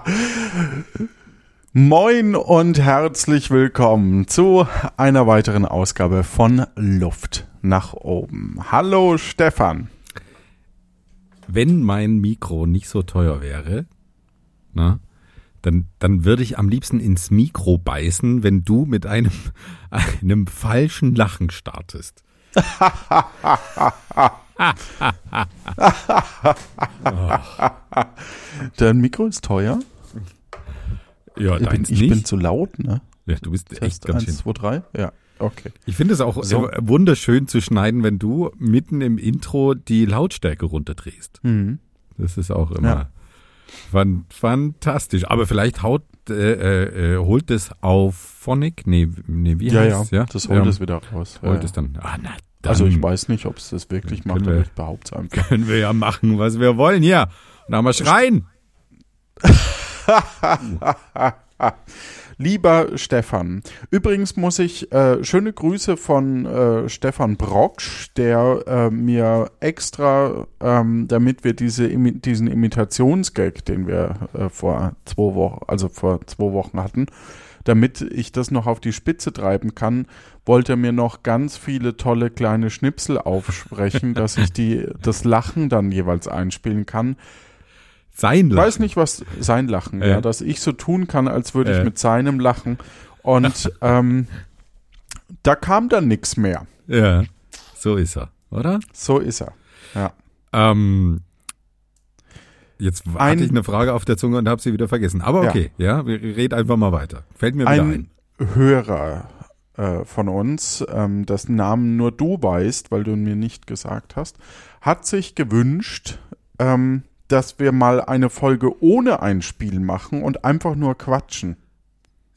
Moin und herzlich willkommen zu einer weiteren Ausgabe von Luft nach oben. Hallo Stefan. Wenn mein Mikro nicht so teuer wäre, na, dann, dann würde ich am liebsten ins Mikro beißen, wenn du mit einem, einem falschen Lachen startest. Dein Mikro ist teuer. Ja, Ich, bin, ich nicht. bin zu laut, ne? ja, du bist echt Test ganz 1, schön. 2, 3? Ja, okay. Ich finde es auch So. äh, wunderschön zu schneiden, wenn du mitten im Intro die Lautstärke runterdrehst. Mhm. Das ist auch immer Ja. fan fantastisch. Aber vielleicht haut, äh, äh, äh, holt es auf Phonic? Nee, nee wie Ja, ja, heißt's? ja, das holt ja, es wieder raus. Ja, Holt ja. es dann. Ah, na, dann Also ich weiß nicht, ob es das wirklich macht, wir- aber ich behaupte es einfach. können wir ja machen, was wir wollen. Ja, dann mal schreien. Lieber Stefan, übrigens muss ich äh, schöne Grüße von äh, Stefan Brocksch, der äh, mir extra, ähm, damit wir diese, Imi diesen Imitationsgag, den wir äh, vor zwei Wochen, also vor zwei Wochen hatten, damit ich das noch auf die Spitze treiben kann, wollte er mir noch ganz viele tolle kleine Schnipsel aufsprechen, dass ich die das Lachen dann jeweils einspielen kann. Sein Ich Lachen. weiß nicht, was sein Lachen, ja. Ja. dass ich so tun kann, als würde ich Ja. mit seinem lachen. Und ähm, da kam dann nichts mehr. Ja, so ist er, oder? So ist er. Ja. Ähm, jetzt Ein- hatte ich eine Frage auf der Zunge und habe sie wieder vergessen. Aber Ja. okay, ja, wir red einfach mal weiter. Fällt mir wieder ein. Ein Hörer äh, von uns, ähm, dessen Namen nur du weißt, weil du ihn mir nicht gesagt hast, hat sich gewünscht, ähm, dass wir mal eine Folge ohne ein Spiel machen und einfach nur quatschen.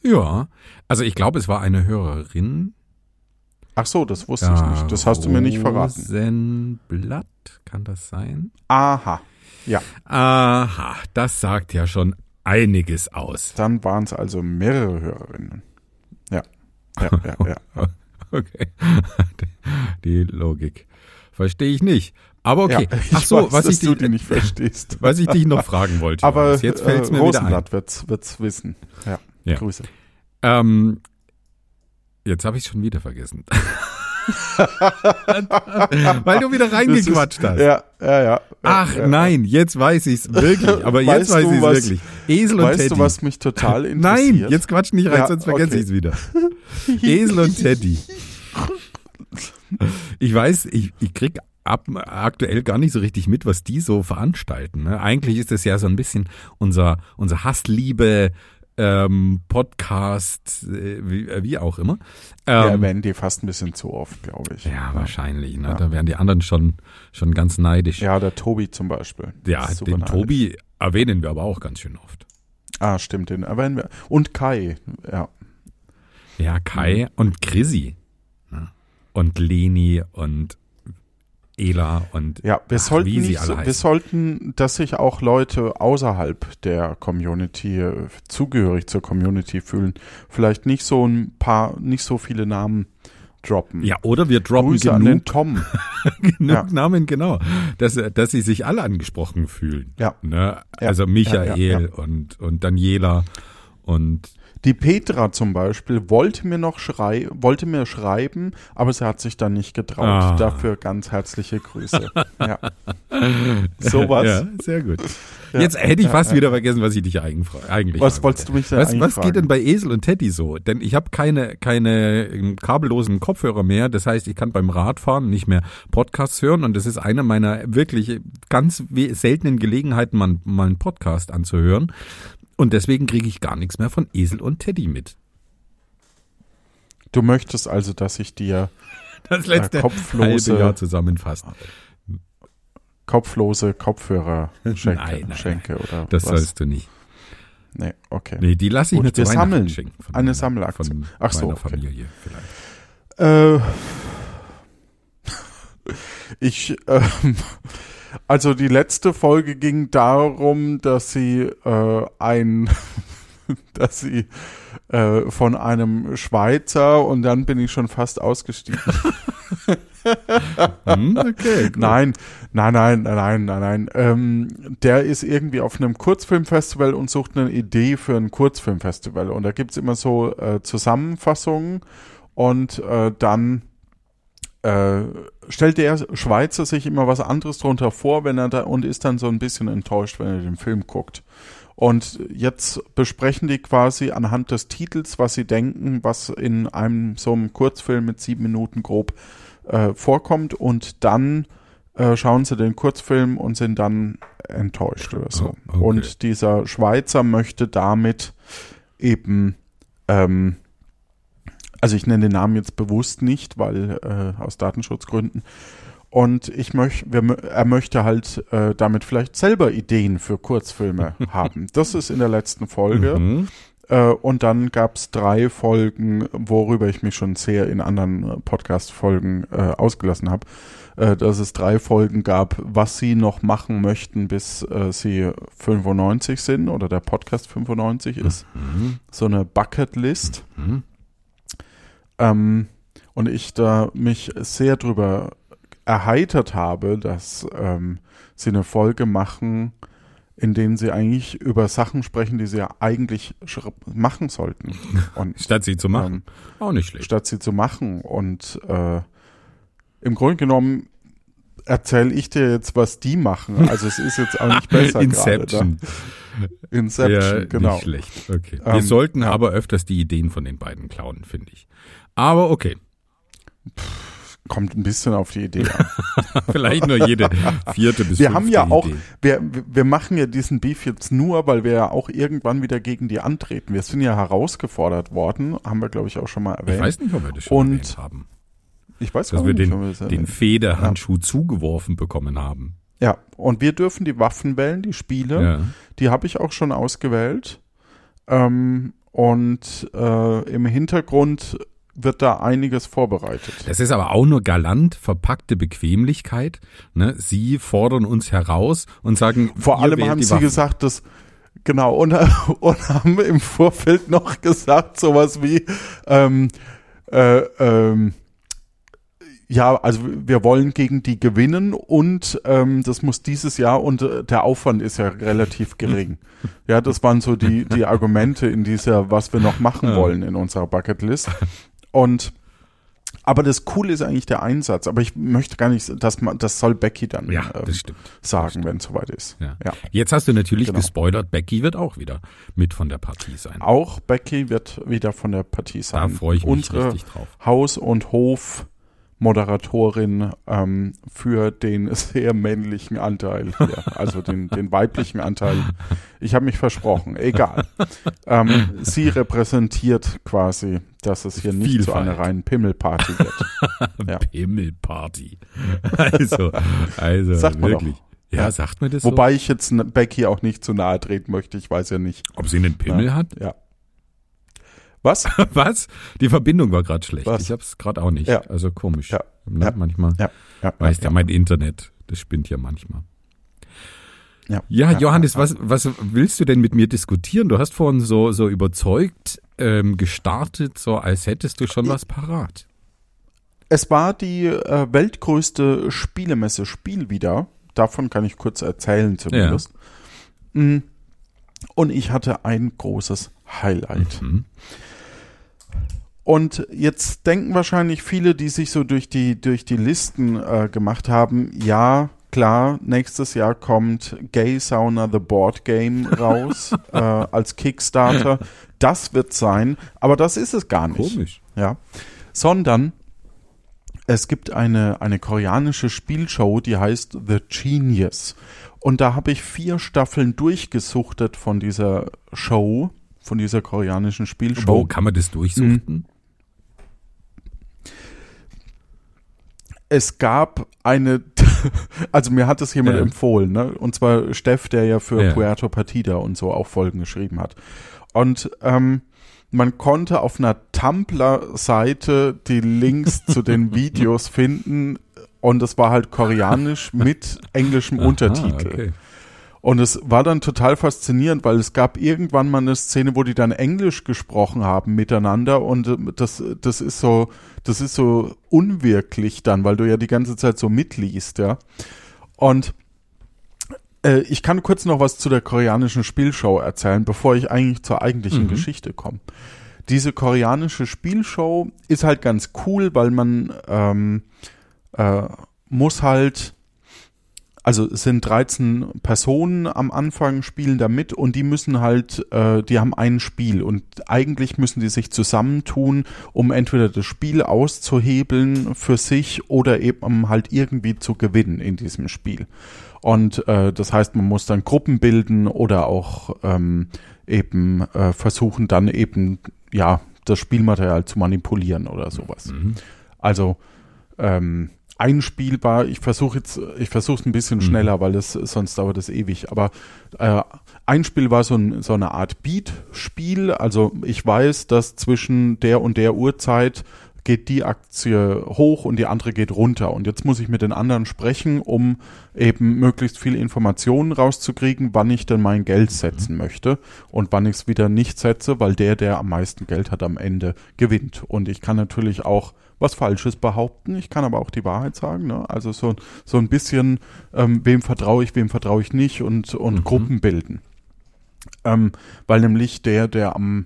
Ja, also ich glaube, es war eine Hörerin. Ach so, das wusste ich nicht. Das hast du mir nicht verraten. Rosenblatt, kann das sein? Aha. Ja, Aha, das sagt ja schon einiges aus. dann waren es also mehrere Hörerinnen. Ja. Ja, ja, ja. Okay, die Logik verstehe ich nicht. Aber okay, Ja, ach so, weiß, was ich, die nicht verstehst. was ich dich noch fragen wollte. Aber Johannes, jetzt fällt es äh, mir wieder ein. Rosenblatt wird's, wird's wissen. Ja, Ja. Grüße. Ähm, jetzt habe ich schon wieder vergessen. Weil du wieder reingequatscht Das hast. ist, ja, ja, ja. Ach ja, nein, jetzt weiß ich's wirklich. Aber Weißt jetzt weiß ich's was- wirklich. Esel und Weißt Teddy. du, was mich total interessiert? nein, jetzt quatsch nicht rein, Ja, sonst vergesse okay. ich's wieder. Esel und Teddy. Ich weiß, ich, ich krieg ab, aktuell gar nicht so richtig mit, was die so veranstalten. Ne? Eigentlich ist das ja so ein bisschen unser, unser Hassliebe ähm, Podcast, äh, wie, äh, wie auch immer. Ja, Ähm, erwähnen die fast ein bisschen zu oft, glaube ich. ja, wahrscheinlich. Ne? Ja. Da wären die anderen schon, schon ganz neidisch. Ja, der Tobi zum Beispiel. Ja, den neidisch. Tobi erwähnen wir aber auch ganz schön oft. Ah, stimmt, den erwähnen wir. Und Kai, ja. Ja, Kai und Chrissy. Ne? Und Leni und Ela und Ja, wir Ach, sollten wie sie nicht wir sollten, dass sich auch Leute außerhalb der Community äh, zugehörig zur Community fühlen, vielleicht nicht so ein paar, nicht so viele Namen droppen. ja, oder wir droppen Grüße an den genug, Tom. genug Ja. Namen, genau, dass, dass sie sich alle angesprochen fühlen. Ja. Ne? Ja, Also Michael ja, ja, Und, und Daniela und Die Petra zum Beispiel wollte mir noch schrei wollte mir schreiben, aber sie hat sich dann nicht getraut. Ah. Dafür ganz herzliche Grüße. ja. Sowas. Ja, sehr gut. Ja, Jetzt hätte ich ja, fast wieder vergessen, was ich dich eigentlich, fra- eigentlich Was wolltest du mich denn Was, was geht denn bei Esel und Teddy so? Denn ich habe keine, keine ähm, kabellosen Kopfhörer mehr. Das heißt, ich kann beim Radfahren nicht mehr Podcasts hören. Und das ist eine meiner wirklich ganz seltenen Gelegenheiten, mal einen Podcast anzuhören. Und deswegen kriege ich gar nichts mehr von Esel und Teddy mit. Du möchtest also, dass ich dir Das letzte kopflose- halbe Jahr zusammenfasst. kopflose Kopfhörer schenke, Nein, nein, schenke oder Das was? sollst du nicht. Nee, okay. Nee, die lasse ich Gut, mir zu sammeln. schenken. Von Eine meiner- Sammelaktion. Von Ach so, okay. Familie vielleicht. Äh, ich, ähm, also die letzte Folge ging darum, dass sie äh, ein dass sie äh, von einem Schweizer und dann bin ich schon fast ausgestiegen. Hm, okay, gut. Nein, nein, nein, nein, nein, nein. Ähm, der ist irgendwie auf einem Kurzfilmfestival und sucht eine Idee für ein Kurzfilmfestival. Und da gibt's immer so äh, Zusammenfassungen und äh, dann äh, stellt der Schweizer sich immer was anderes drunter vor, wenn er da und ist dann so ein bisschen enttäuscht, wenn er den Film guckt. Und jetzt besprechen die quasi anhand des Titels, was sie denken, was in einem so einem Kurzfilm mit sieben Minuten grob äh, vorkommt und dann äh, schauen sie den Kurzfilm und sind dann enttäuscht oder so. Oh, okay. Und dieser Schweizer möchte damit eben, ähm, also ich nenne den Namen jetzt bewusst nicht, weil äh, aus Datenschutzgründen. Und ich möchte, er möchte halt äh, damit vielleicht selber Ideen für Kurzfilme haben. Das ist in der letzten Folge. Mhm. Äh, und dann gab es drei Folgen, worüber ich mich schon sehr in anderen äh, Podcast-Folgen äh, ausgelassen habe, äh, dass es drei Folgen gab, was sie noch machen möchten, bis äh, sie 95 sind oder der Podcast 95 ist. Mhm. So eine Bucket-List. Mhm. Ähm, und ich da mich sehr drüber erheitert habe, dass ähm, sie eine Folge machen, in denen sie eigentlich über Sachen sprechen, die sie ja eigentlich machen sollten. Und Statt sie zu machen. ähm, Auch nicht schlecht. statt sie zu machen. Und äh, im Grunde genommen erzähle ich dir jetzt, was die machen. Also es ist jetzt auch nicht besser Inception. Inception, ja, genau. Nicht schlecht. Okay. Wir Ähm, sollten aber öfters die Ideen von den beiden klauen, finde ich. Aber okay. Kommt ein bisschen auf die Idee an. Vielleicht nur jede vierte bis Wir haben ja auch, Idee. wir, wir machen ja diesen Beef jetzt nur, weil wir ja auch irgendwann wieder gegen die antreten. Wir sind ja herausgefordert worden, haben wir glaube ich auch schon mal erwähnt. Ich weiß nicht, ob wir das schon Und- erwähnt haben. Ich weiß Dass gar nicht, den, ob wir den erwähnt. Federhandschuh zugeworfen bekommen haben. Ja, und wir dürfen die Waffen wählen, die Spiele. Ja. Die habe ich auch schon ausgewählt. Ähm, und äh, im Hintergrund wird da einiges vorbereitet. Das ist aber auch nur galant verpackte Bequemlichkeit. Ne? Sie fordern uns heraus und sagen, Vor allem haben sie Waffen. gesagt, dass genau und, und haben im Vorfeld noch gesagt sowas wie ähm, äh, ähm, ja, also wir wollen gegen die gewinnen und ähm, das muss dieses Jahr und äh, der Aufwand ist ja relativ gering. Ja, das waren so die die Argumente in dieser, was wir noch machen wollen in unserer Bucketlist. Und aber das Coole ist eigentlich der Einsatz. Aber ich möchte gar nicht, dass man, das soll Becky dann Ja, ähm, sagen, wenn es soweit ist. Ja. ja. Jetzt hast du natürlich Genau. gespoilert, Becky wird auch wieder mit von der Partie sein. Auch Becky wird wieder von der Partie sein. Da freue ich mich Unsere richtig drauf. Haus- und Hof-Moderatorin ähm, für den sehr männlichen Anteil hier, also den, den weiblichen Anteil. Ich habe mich versprochen, egal. Ähm, sie repräsentiert quasi, dass es hier nicht so Vielfalt. eine reine Pimmelparty wird. Ja. Himmelparty. Also, also Sagt man wirklich. Ja, Ja. sagt mir das Wobei ich jetzt Becky auch nicht zu nahe treten möchte, ich weiß ja nicht. so? Ob sie einen Pimmel hat? Ja. Was? Was? Die Verbindung war gerade schlecht. Was? Ich habe es gerade auch nicht. Ja. Also komisch. Ja. Ne? Ja. Manchmal. Ja. Ja, Weißt ja, ja, mein Internet, das spinnt ja manchmal. ja. Ja, Ja, Johannes, ja, was, was willst du denn mit mir diskutieren? Du hast vorhin so, so überzeugt ähm, gestartet, so als hättest du schon was parat. Es war die äh, weltgrößte Spielemesse Spiel wieder. Davon kann ich kurz erzählen zumindest. Mm. Und ich hatte ein großes Highlight. Mhm. Und jetzt denken wahrscheinlich viele, die sich so durch die, durch die Listen äh, gemacht haben, ja, klar, nächstes Jahr kommt Gay Sauna The Board Game raus äh, als Kickstarter. Das wird sein, aber das ist es gar nicht. Komisch. Ja. Sondern es gibt eine, eine koreanische Spielshow, die heißt The Genius. Und da habe ich vier Staffeln durchgesuchtet von dieser Show, von dieser koreanischen Spielshow. Wo kann man das durchsuchten? Es gab eine, also mir hat es jemand Ja. empfohlen, ne? Und zwar Steff, der ja für Ja. Puerto Partida und so auch Folgen geschrieben hat. Und ähm, man konnte auf einer Tumblr-Seite die Links zu den Videos finden und es war halt koreanisch mit englischem Aha, Untertitel. Okay. Und es war dann total faszinierend, weil es gab irgendwann mal eine Szene, wo die dann Englisch gesprochen haben miteinander und äh, das, das ist so, das ist so unwirklich dann, weil du ja die ganze Zeit so mitliest, ja. Und äh, ich kann kurz noch was zu der koreanischen Spielshow erzählen, bevor ich eigentlich zur eigentlichen mhm. Geschichte komme. Diese koreanische Spielshow ist halt ganz cool, weil man ähm, äh, muss halt also es sind 13 Personen am Anfang spielen da mit und die müssen halt, äh, die haben ein Spiel und eigentlich müssen die sich zusammentun, um entweder das Spiel auszuhebeln für sich oder eben halt irgendwie zu gewinnen in diesem Spiel. Und äh, das heißt, man muss dann Gruppen bilden oder auch ähm, eben äh, versuchen, dann eben ja das Spielmaterial zu manipulieren oder sowas. Mhm. Also ähm, einspielbar. Ich versuche jetzt, ich versuche es ein bisschen mhm. schneller, weil es sonst dauert es ewig. Aber äh, ein Spiel war so, ein, so eine Art Beat-Spiel. Also ich weiß, dass zwischen der und der Uhrzeit geht die Aktie hoch und die andere geht runter. Und jetzt muss ich mit den anderen sprechen, um eben möglichst viel Informationen rauszukriegen, wann ich denn mein Geld setzen mhm. möchte und wann ich es wieder nicht setze, weil der, der am meisten Geld hat, am Ende gewinnt. Und ich kann natürlich auch was Falsches behaupten. Ich kann aber auch die Wahrheit sagen. Ne? Also so, so ein bisschen, ähm, wem vertraue ich, wem vertraue ich nicht und, und mhm. Gruppen bilden. Ähm, weil nämlich der, der am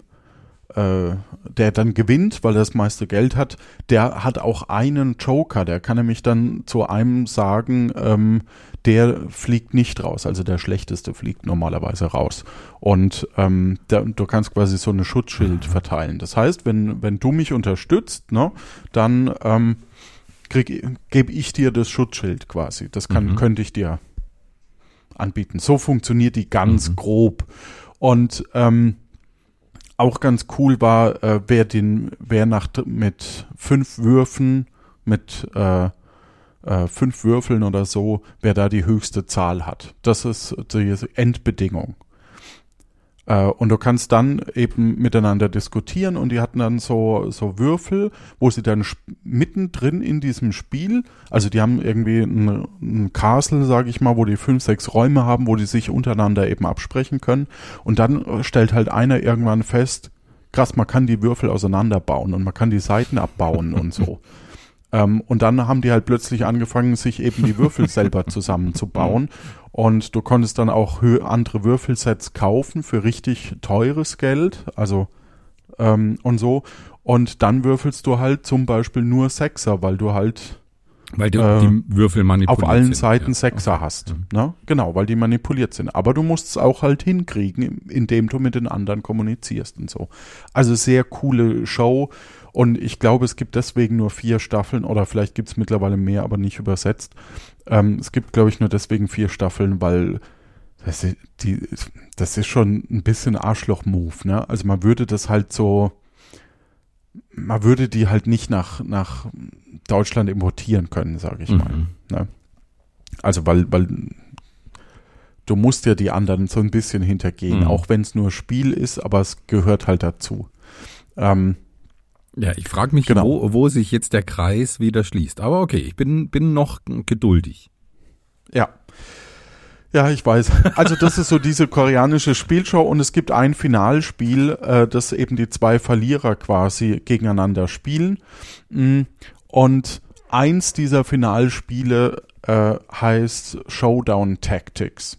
äh, der dann gewinnt, weil er das meiste Geld hat, der hat auch einen Joker. Der kann nämlich dann zu einem sagen, ähm, der fliegt nicht raus. Also der schlechteste fliegt normalerweise raus. Und ähm, der, du kannst quasi so eine Schutzschild mhm. verteilen. Das heißt, wenn, wenn du mich unterstützt, ne, dann ähm, gebe ich dir das Schutzschild quasi. Das kann, mhm. könnte ich dir anbieten. So funktioniert die ganz mhm. grob. Und ähm, auch ganz cool war, äh, wer den, wer nach mit fünf Würfen, mit äh, äh, fünf Würfeln oder so, wer da die höchste Zahl hat. Das ist die Endbedingung. Äh, und du kannst dann eben miteinander diskutieren und die hatten dann so, so Würfel, wo sie dann mittendrin in diesem Spiel, also die haben irgendwie ein, ein Castle, sage ich mal, wo die fünf, sechs Räume haben, wo die sich untereinander eben absprechen können. Und dann stellt halt einer irgendwann fest, krass, man kann die Würfel auseinanderbauen und man kann die Seiten abbauen und so. Ähm, und dann haben die halt plötzlich angefangen, sich eben die Würfel selber zusammenzubauen. Und du konntest dann auch andere Würfelsets kaufen für richtig teures Geld. Also ähm, und so. Und dann würfelst du halt zum Beispiel nur Sechser, weil du halt weil du äh, die Würfel manipuliert Auf allen sind, Seiten ja. Sechser hast. Mhm. Ne? Genau, weil die manipuliert sind. Aber du musst es auch halt hinkriegen, indem du mit den anderen kommunizierst und so. Also sehr coole Show. Und ich glaube, es gibt deswegen nur vier Staffeln oder vielleicht gibt es mittlerweile mehr, aber nicht übersetzt. Ähm, es gibt, glaube ich, nur deswegen vier Staffeln, weil das ist, die, das ist schon ein bisschen Arschloch-Move. Ne? Also man würde das halt so, man würde die halt nicht nach, nach Deutschland importieren können, sage ich mhm. mal. Ne? Also weil, weil du musst ja die anderen so ein bisschen hintergehen, mhm. auch wenn es nur Spiel ist, aber es gehört halt dazu. Ähm, ja, ich frage mich, genau. wo, wo sich jetzt der Kreis wieder schließt. Aber okay, ich bin, bin noch geduldig. Ja. Ja, ich weiß. Also das ist so diese koreanische Spielshow und es gibt ein Finalspiel, äh, das eben die zwei Verlierer quasi gegeneinander spielen. Mm, und eins dieser Finalspiele äh, heißt Showdown Tactics.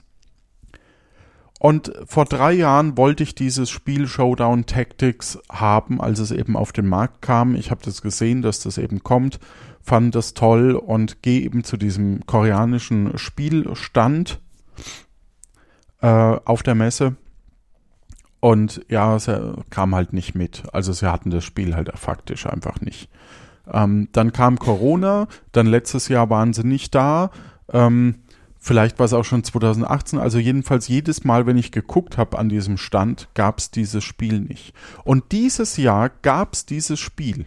Und vor drei Jahren wollte ich dieses Spiel Showdown Tactics haben, als es eben auf den Markt kam. Ich habe das gesehen, dass das eben kommt, fand das toll und gehe eben zu diesem koreanischen Spielstand äh, auf der Messe. Und ja, es kam halt nicht mit. Also sie hatten das Spiel halt faktisch einfach nicht. Ähm, dann kam Corona, dann letztes Jahr waren sie nicht da. Ähm, Vielleicht war es auch schon 2018. Also jedenfalls jedes Mal, wenn ich geguckt habe an diesem Stand, gab es dieses Spiel nicht. Und dieses Jahr gab es dieses Spiel.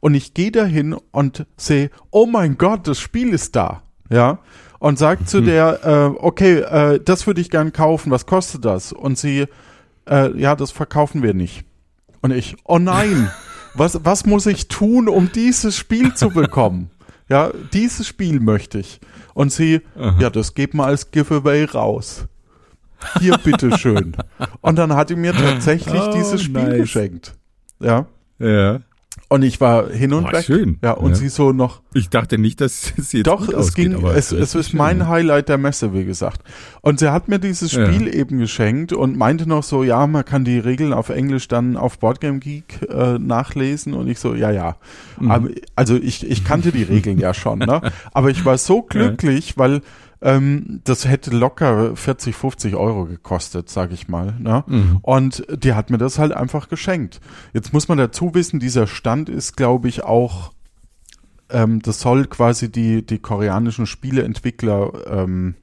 Und ich gehe dahin und sehe, oh mein Gott, das Spiel ist da. Ja. Und sag mhm. zu der, äh, okay, äh, das würde ich gern kaufen, was kostet das? Und sie, äh, ja, das verkaufen wir nicht. Und ich, oh nein, was, was muss ich tun, um dieses Spiel zu bekommen? Ja, dieses Spiel möchte ich. Und sie, Aha. ja, das geht mal als Giveaway raus. hier bitteschön. Und dann hat die mir tatsächlich Oh, dieses Spiel nice. geschenkt. Ja. Ja. Und ich war hin und Oh, weg. schön. Ja, und Ja. sie so noch, Ich dachte nicht, dass es jetzt doch, gut es ausgeht, ging, es, es ist schön, mein ja. Highlight der Messe, wie gesagt. Und sie hat mir dieses Ja. Spiel eben geschenkt und meinte noch so, ja, man kann die Regeln auf Englisch dann auf Boardgame Geek äh, nachlesen und ich so, ja, ja. Mhm. Aber, also ich, ich kannte die Regeln ja schon, ne? Aber ich war so glücklich, weil ähm, das hätte locker 40, 50 Euro gekostet, sag ich mal. Ne? Mhm. Und die hat mir das halt einfach geschenkt. Jetzt muss man dazu wissen, dieser Stand ist, glaube ich, auch, ähm, das soll quasi die, die koreanischen Spieleentwickler ähm,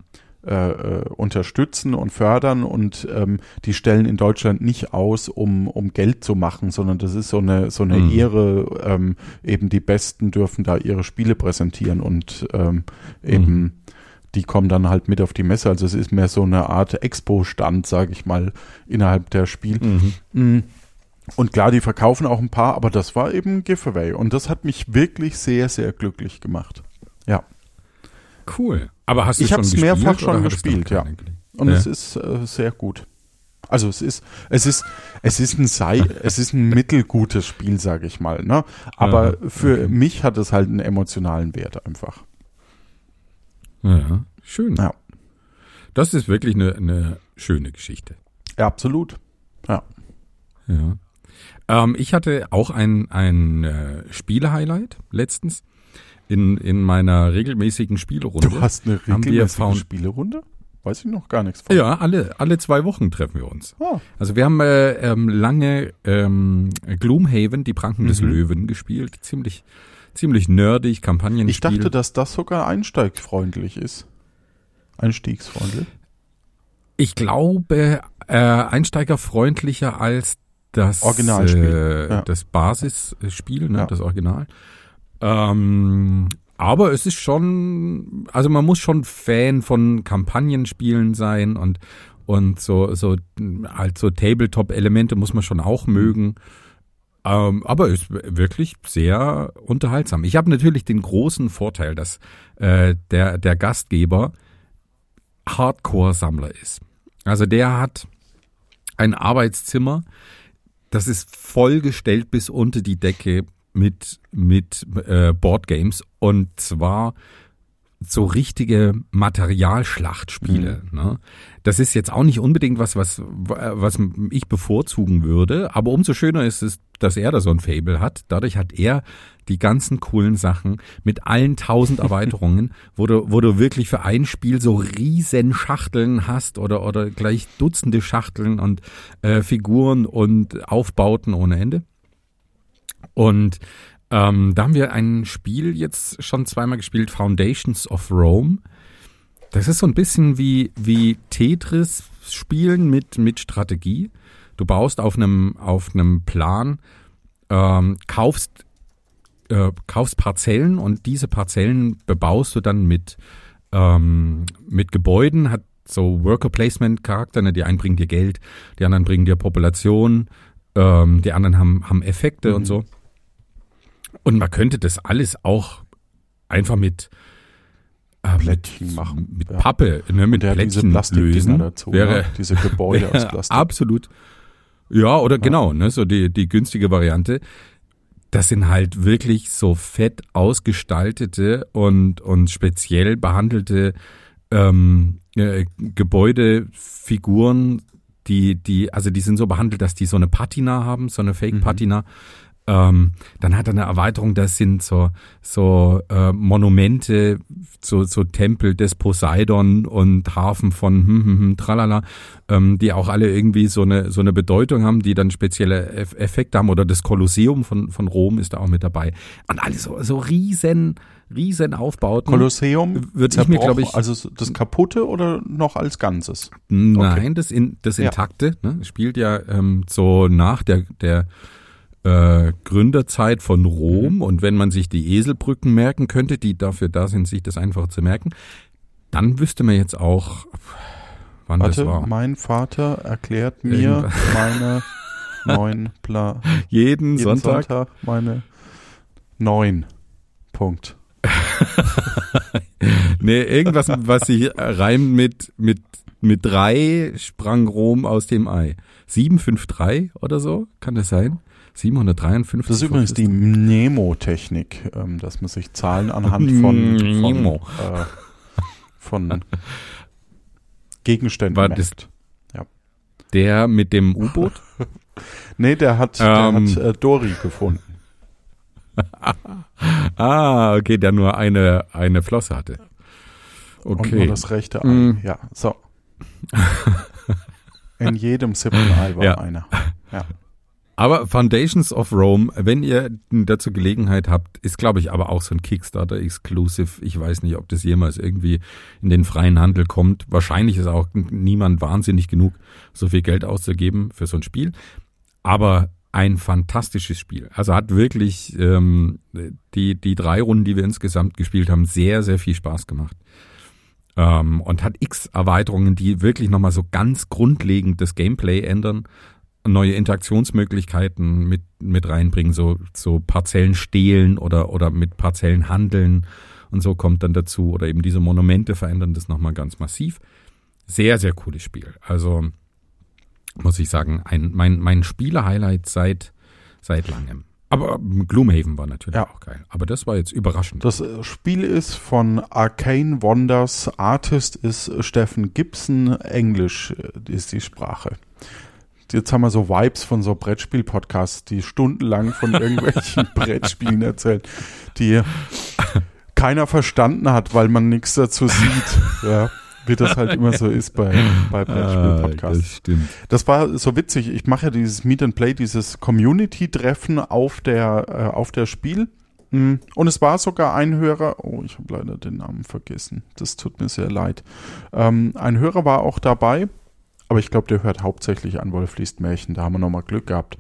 äh, äh, unterstützen und fördern und ähm, die stellen in Deutschland nicht aus, um, um Geld zu machen, sondern das ist so eine, so eine Mhm. Ehre, ähm, eben die Besten dürfen da ihre Spiele präsentieren und ähm, eben die kommen dann halt mit auf die Messe. Also es ist mehr so eine Art Expo-Stand, sage ich mal, innerhalb der Spiel. Mhm. Mm. Und klar, die verkaufen auch ein paar, aber das war eben ein Giveaway. Und das hat mich wirklich sehr, sehr glücklich gemacht. Ja. Cool. Aber hast du Ich schon gespielt mehrfach oder schon hattest du gespielt, ja. Und Ja. es ist äh, sehr gut. Also es ist, es ist, es ist ein Sei, es ist ein mittelgutes Spiel, sage ich mal. Ne? Aber für okay. mich hat es halt einen emotionalen Wert einfach. Ja, schön. Ja. Das ist wirklich eine, eine schöne Geschichte. Ja, absolut. Ja. Ja. Ähm, ich hatte auch ein, ein äh, Spiele-Highlight letztens in, in meiner regelmäßigen Spielrunde. Du hast eine regelmäßige Found- Spielerunde? Weiß ich noch gar nichts von. Ja, alle, alle zwei Wochen treffen wir uns. Ah, Also wir haben äh, ähm, lange ähm, Gloomhaven, die Pranken des Mhm. Löwen gespielt. Ziemlich, ziemlich nerdig, Kampagnenspiel. ich dachte, dass das sogar einsteigfreundlich ist. Einstiegsfreundlich. Ich glaube, äh, einsteigerfreundlicher als das Originalspiel, äh, ja. das Basisspiel, ne, Ja. das Original. Ähm, aber es ist schon, also man muss schon Fan von Kampagnenspielen sein und und so so halt so Tabletop-Elemente muss man schon auch mögen. Ähm, aber ist wirklich sehr unterhaltsam. Ich habe natürlich den großen Vorteil, dass äh, der der Gastgeber Hardcore-Sammler ist. Also der hat ein Arbeitszimmer, das ist vollgestellt bis unter die Decke mit, mit äh, Boardgames und zwar so richtige Materialschlachtspiele. Ne? Das ist jetzt auch nicht unbedingt was, was, was ich bevorzugen würde, aber umso schöner ist es, dass er da so ein Fable hat. Dadurch hat er die ganzen coolen Sachen mit allen tausend Erweiterungen, wo du, wo du wirklich für ein Spiel so riesen Schachteln hast oder, oder gleich Dutzende Schachteln und äh, Figuren und Aufbauten ohne Ende. Und ähm, da haben wir ein Spiel jetzt schon zweimal gespielt, Foundations of Rome. Das ist so ein bisschen wie, wie Tetris spielen mit, mit Strategie. Du baust auf einem, auf einem Plan, ähm, kaufst, äh, kaufst Parzellen und diese Parzellen bebaust du dann mit, ähm, mit Gebäuden, hat so Worker Placement Charakter, ne? die einen bringen dir Geld, die anderen bringen dir Population, ähm, die anderen haben, haben Effekte Mhm. und so. Und man könnte das alles auch einfach mit äh, Plättchen mit, machen, mit ja. Pappe, ne, mit Und der diese Plättchen Plastikdinger lösen. dazu. wäre, ne? Diese Gebäude aus ja, Plastik. absolut. Ja, oder genau, ne, so die, die günstige Variante. Das sind halt wirklich so fett ausgestaltete und, und speziell behandelte ähm, äh, Gebäudefiguren, die, die, also die sind so behandelt, dass die so eine Patina haben, so eine Fake-Patina. Ähm, dann hat er eine Erweiterung, das sind so, so äh, Monumente, so, so Tempel des Poseidon und Hafen von hm, hm, hm, tralala, ähm, die auch alle irgendwie so eine, so eine Bedeutung haben, die dann spezielle Eff Effekte haben. Oder das Kolosseum von, von Rom ist da auch mit dabei. Und alle so, so riesen, riesen Aufbauten. Kolosseum Würde ich mir, glaube ich- Also das kaputte oder noch als Ganzes? Nein, das, in, das Ja. Intakte ne, spielt ja ähm, so nach der, der äh, Gründerzeit von Rom. Und wenn man sich die Eselbrücken merken könnte, die dafür da sind, sich das einfach zu merken, dann wüsste man jetzt auch, wann Warte, das war. mein Vater erklärt mir Irgendwas. meine neun Pla Jeden, jeden Sonntag. Sonntag meine neun. Punkt. Nee, irgendwas, was sich reimt mit, mit mit drei sprang Rom aus dem Ei. 753 oder so, kann das sein? 753. Das ist übrigens die Mnemo-Technik, ähm, dass man sich Zahlen anhand von, von, äh, von Gegenständen War merkt. das der mit dem U-Boot? nee, der hat, Ähm. der hat äh, Dori gefunden. ah, okay, der nur eine, eine Flosse hatte. Und nur Okay. das rechte Ei. Mm. Ja, so. In jedem siebten Ei war Ja. einer. Ja. Aber Foundations of Rome, wenn ihr dazu Gelegenheit habt, ist, glaube ich, aber auch so ein Kickstarter-Exclusive. Ich weiß nicht, ob das jemals irgendwie in den freien Handel kommt. Wahrscheinlich ist auch niemand wahnsinnig genug, so viel Geld auszugeben für so ein Spiel. Aber ein fantastisches Spiel. Also hat wirklich ähm, die, die drei Runden, die wir insgesamt gespielt haben, sehr, sehr viel Spaß gemacht. Ähm, und hat x Erweiterungen, die wirklich nochmal so ganz grundlegend das Gameplay ändern neue Interaktionsmöglichkeiten mit, mit reinbringen, so, so Parzellen stehlen oder, oder mit Parzellen handeln und so kommt dann dazu. Oder eben diese Monumente verändern das nochmal ganz massiv. Sehr, sehr cooles Spiel. Also muss ich sagen, ein, mein, mein Spiele-Highlight seit, seit langem. Aber Gloomhaven war natürlich Ja. auch geil. Aber das war jetzt überraschend. Das äh, Spiel ist von Arcane Wonders. Artist ist Steffen Gibson. Englisch äh, ist die Sprache. Jetzt haben wir so Vibes von so Brettspiel-Podcasts, die stundenlang von irgendwelchen Brettspielen erzählen, die keiner verstanden hat, weil man nichts dazu sieht. Ja, wie das halt immer so ist bei, bei Ah, Brettspiel-Podcasts. das stimmt. Das war so witzig. Ich mache ja dieses Meet and Play, dieses Community-Treffen auf der, äh, auf der Spiel. Mm, Und es war sogar ein Hörer, oh, ich habe leider den Namen vergessen. Das tut mir sehr leid. Ähm, ein Hörer war auch dabei, aber ich glaube, der hört hauptsächlich an Wolf liest Märchen. Da haben wir nochmal Glück gehabt.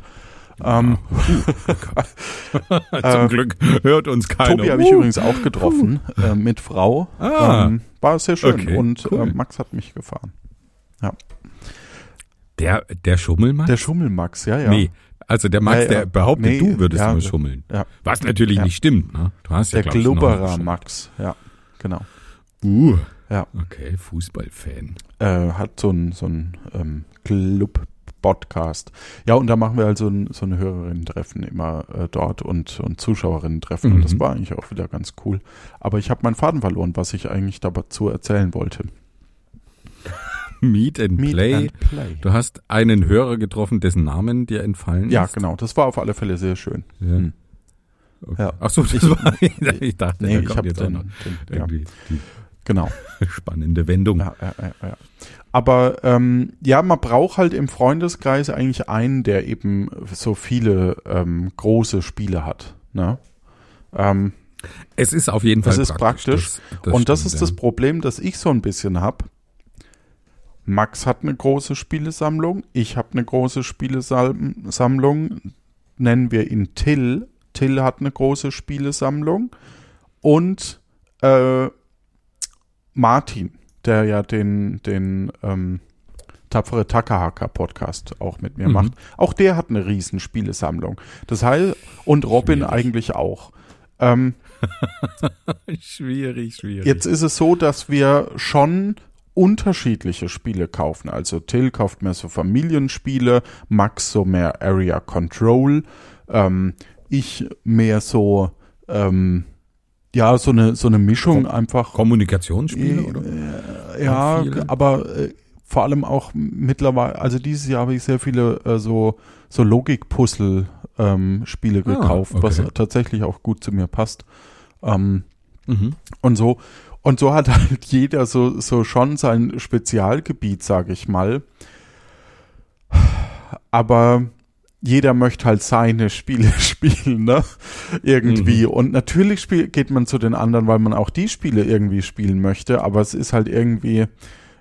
Ähm, Zum Glück hört uns keiner. Tobi habe ich Uh. übrigens auch getroffen, äh, mit Frau. Ah. Ähm, war sehr schön. Okay, Und cool. äh, Max hat mich gefahren. Der, der Schummelmann? Der Schummelmax, ja, ja. Nee, also der Max, Ja, ja. der behauptet, Nee, du würdest ja, ja. schummeln. Ja. Was natürlich Ja. nicht stimmt, ne? Du hast ja, Der Glubberer. Max, ja, genau. Uh. Ja. Okay, Fußballfan. äh, hat so ein, so ein ähm, Club-Podcast. Ja, und da machen wir also ein, so eine Hörerinnen-Treffen immer äh, dort und, und Zuschauerinnen-Treffen. Und das Mhm. war eigentlich auch wieder ganz cool. Aber ich habe meinen Faden verloren, was ich eigentlich dazu erzählen wollte. Meet and Meet Play. and Play. Du hast einen Hörer getroffen, dessen Namen dir entfallen Ja, ist. genau. Das war auf alle Fälle sehr schön. Ja. Hm. Okay. Ja. Ach so, das war, ich dachte, Nee, ich habe jetzt auch den, noch den ja, irgendwie die genau. spannende Wendung. Ja, ja, ja, ja. Aber ähm, ja, man braucht halt im Freundeskreis eigentlich einen, der eben so viele ähm, große Spiele hat. Ne? Ähm, Es ist auf jeden Fall Das ist praktisch. Das, das und das stimmt, ist das. Problem, das ich so ein bisschen habe. Max hat eine große Spielesammlung, ich habe eine große Spielesammlung, nennen wir ihn Till. Till hat eine große Spielesammlung und äh, Martin, der ja den, den ähm, Tapfere Takahaka Podcast auch mit mir Mhm. macht, auch der hat eine riesen Spielesammlung. Das heißt, und Robin Schwierig. eigentlich auch. Ähm, Schwierig, schwierig. Jetzt ist es so, dass wir schon unterschiedliche Spiele kaufen. Also Till kauft mehr so Familienspiele, Max so mehr Area Control, ähm, ich mehr so ähm, ja so eine so eine Mischung Kom- einfach. Kommunikationsspiele, Äh, oder? äh, ja, aber äh, vor allem auch mittlerweile, also dieses Jahr habe ich sehr viele äh, so so Logik-Puzzle ähm, Spiele Ah, gekauft, was okay. tatsächlich auch gut zu mir passt. Ähm, Mhm. und so. Und so hat halt jeder so, so schon sein Spezialgebiet, sage ich mal. Aber jeder möchte halt seine Spiele spielen, ne? Irgendwie. Und natürlich spiel, geht man zu den anderen, weil man auch die Spiele irgendwie spielen möchte. Aber es ist halt irgendwie,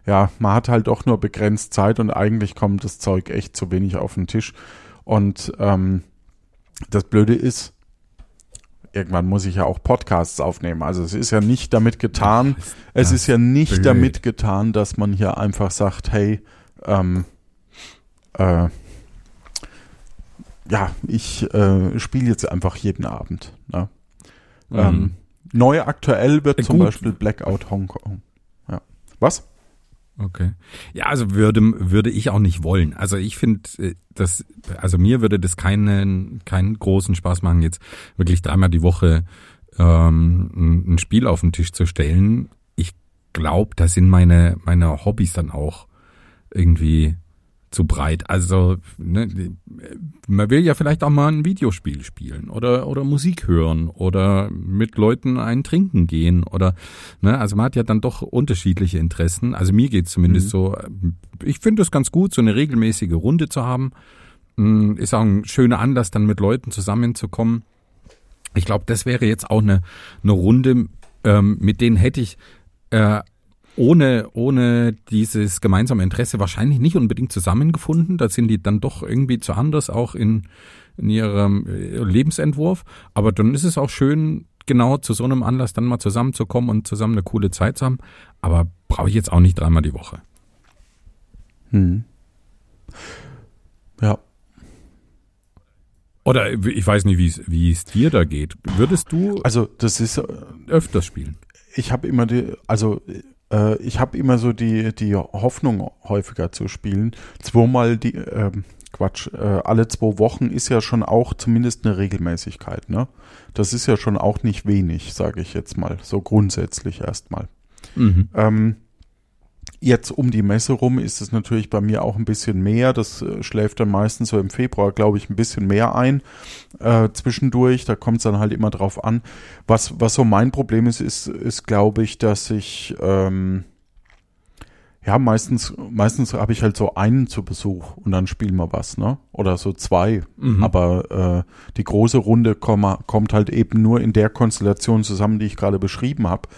ja, man hat halt doch nur begrenzt Zeit und eigentlich kommt das Zeug echt zu wenig auf den Tisch. Und ähm, das Blöde ist, irgendwann muss ich ja auch Podcasts aufnehmen. Also es ist ja nicht damit getan, es das ist ja nicht blöd. damit getan, dass man hier einfach sagt, hey, ähm, äh, ja, ich äh, spiele jetzt einfach jeden Abend. Ne? Mhm. Ähm, neu aktuell wird Äh, zum gut. Beispiel Blackout Hongkong. Ja. Was? Okay. Ja, also würde, würde ich auch nicht wollen. Also ich finde, äh, das, also mir würde das keinen, keinen großen Spaß machen, jetzt wirklich dreimal die Woche ähm, ein Spiel auf den Tisch zu stellen. Ich glaube, da sind meine, meine Hobbys dann auch irgendwie zu breit. Also ne, man will ja vielleicht auch mal ein Videospiel spielen oder oder Musik hören oder mit Leuten ein Trinken gehen oder ne, also man hat ja dann doch unterschiedliche Interessen. Also mir geht's zumindest mhm. so. Ich finde es ganz gut, so eine regelmäßige Runde zu haben. Hm, ist auch ein schöner Anlass, dann mit Leuten zusammenzukommen. Ich glaube, das wäre jetzt auch eine eine Runde, ähm, mit denen hätte ich äh, ohne, ohne dieses gemeinsame Interesse wahrscheinlich nicht unbedingt zusammengefunden. Da sind die dann doch irgendwie zu anders, auch in, in ihrem äh, Lebensentwurf. Aber dann ist es auch schön, genau zu so einem Anlass dann mal zusammenzukommen und zusammen eine coole Zeit zu haben. Aber brauche ich jetzt auch nicht dreimal die Woche. Hm. Ja. Oder ich weiß nicht, wie es dir da geht. Würdest du also das ist äh, öfters spielen? Ich habe immer die, also äh, ich habe immer so die, die Hoffnung, häufiger zu spielen. Zweimal die, äh, Quatsch, äh, alle zwei Wochen ist ja schon auch zumindest eine Regelmäßigkeit, ne? Das ist ja schon auch nicht wenig, sage ich jetzt mal, so grundsätzlich erstmal. Mhm. Ähm, Jetzt um die Messe rum ist es natürlich bei mir auch ein bisschen mehr. Das äh, schläft dann meistens so im Februar, glaube ich, ein bisschen mehr ein äh, zwischendurch. Da kommt es dann halt immer drauf an. Was, was so mein Problem ist, ist, ist glaube ich, dass ich ähm, ja meistens, meistens habe ich halt so einen zu Besuch und dann spielen wir was, ne? Oder so zwei. Mhm. Aber äh, die große Runde komm, kommt halt eben nur in der Konstellation zusammen, die ich gerade beschrieben habe.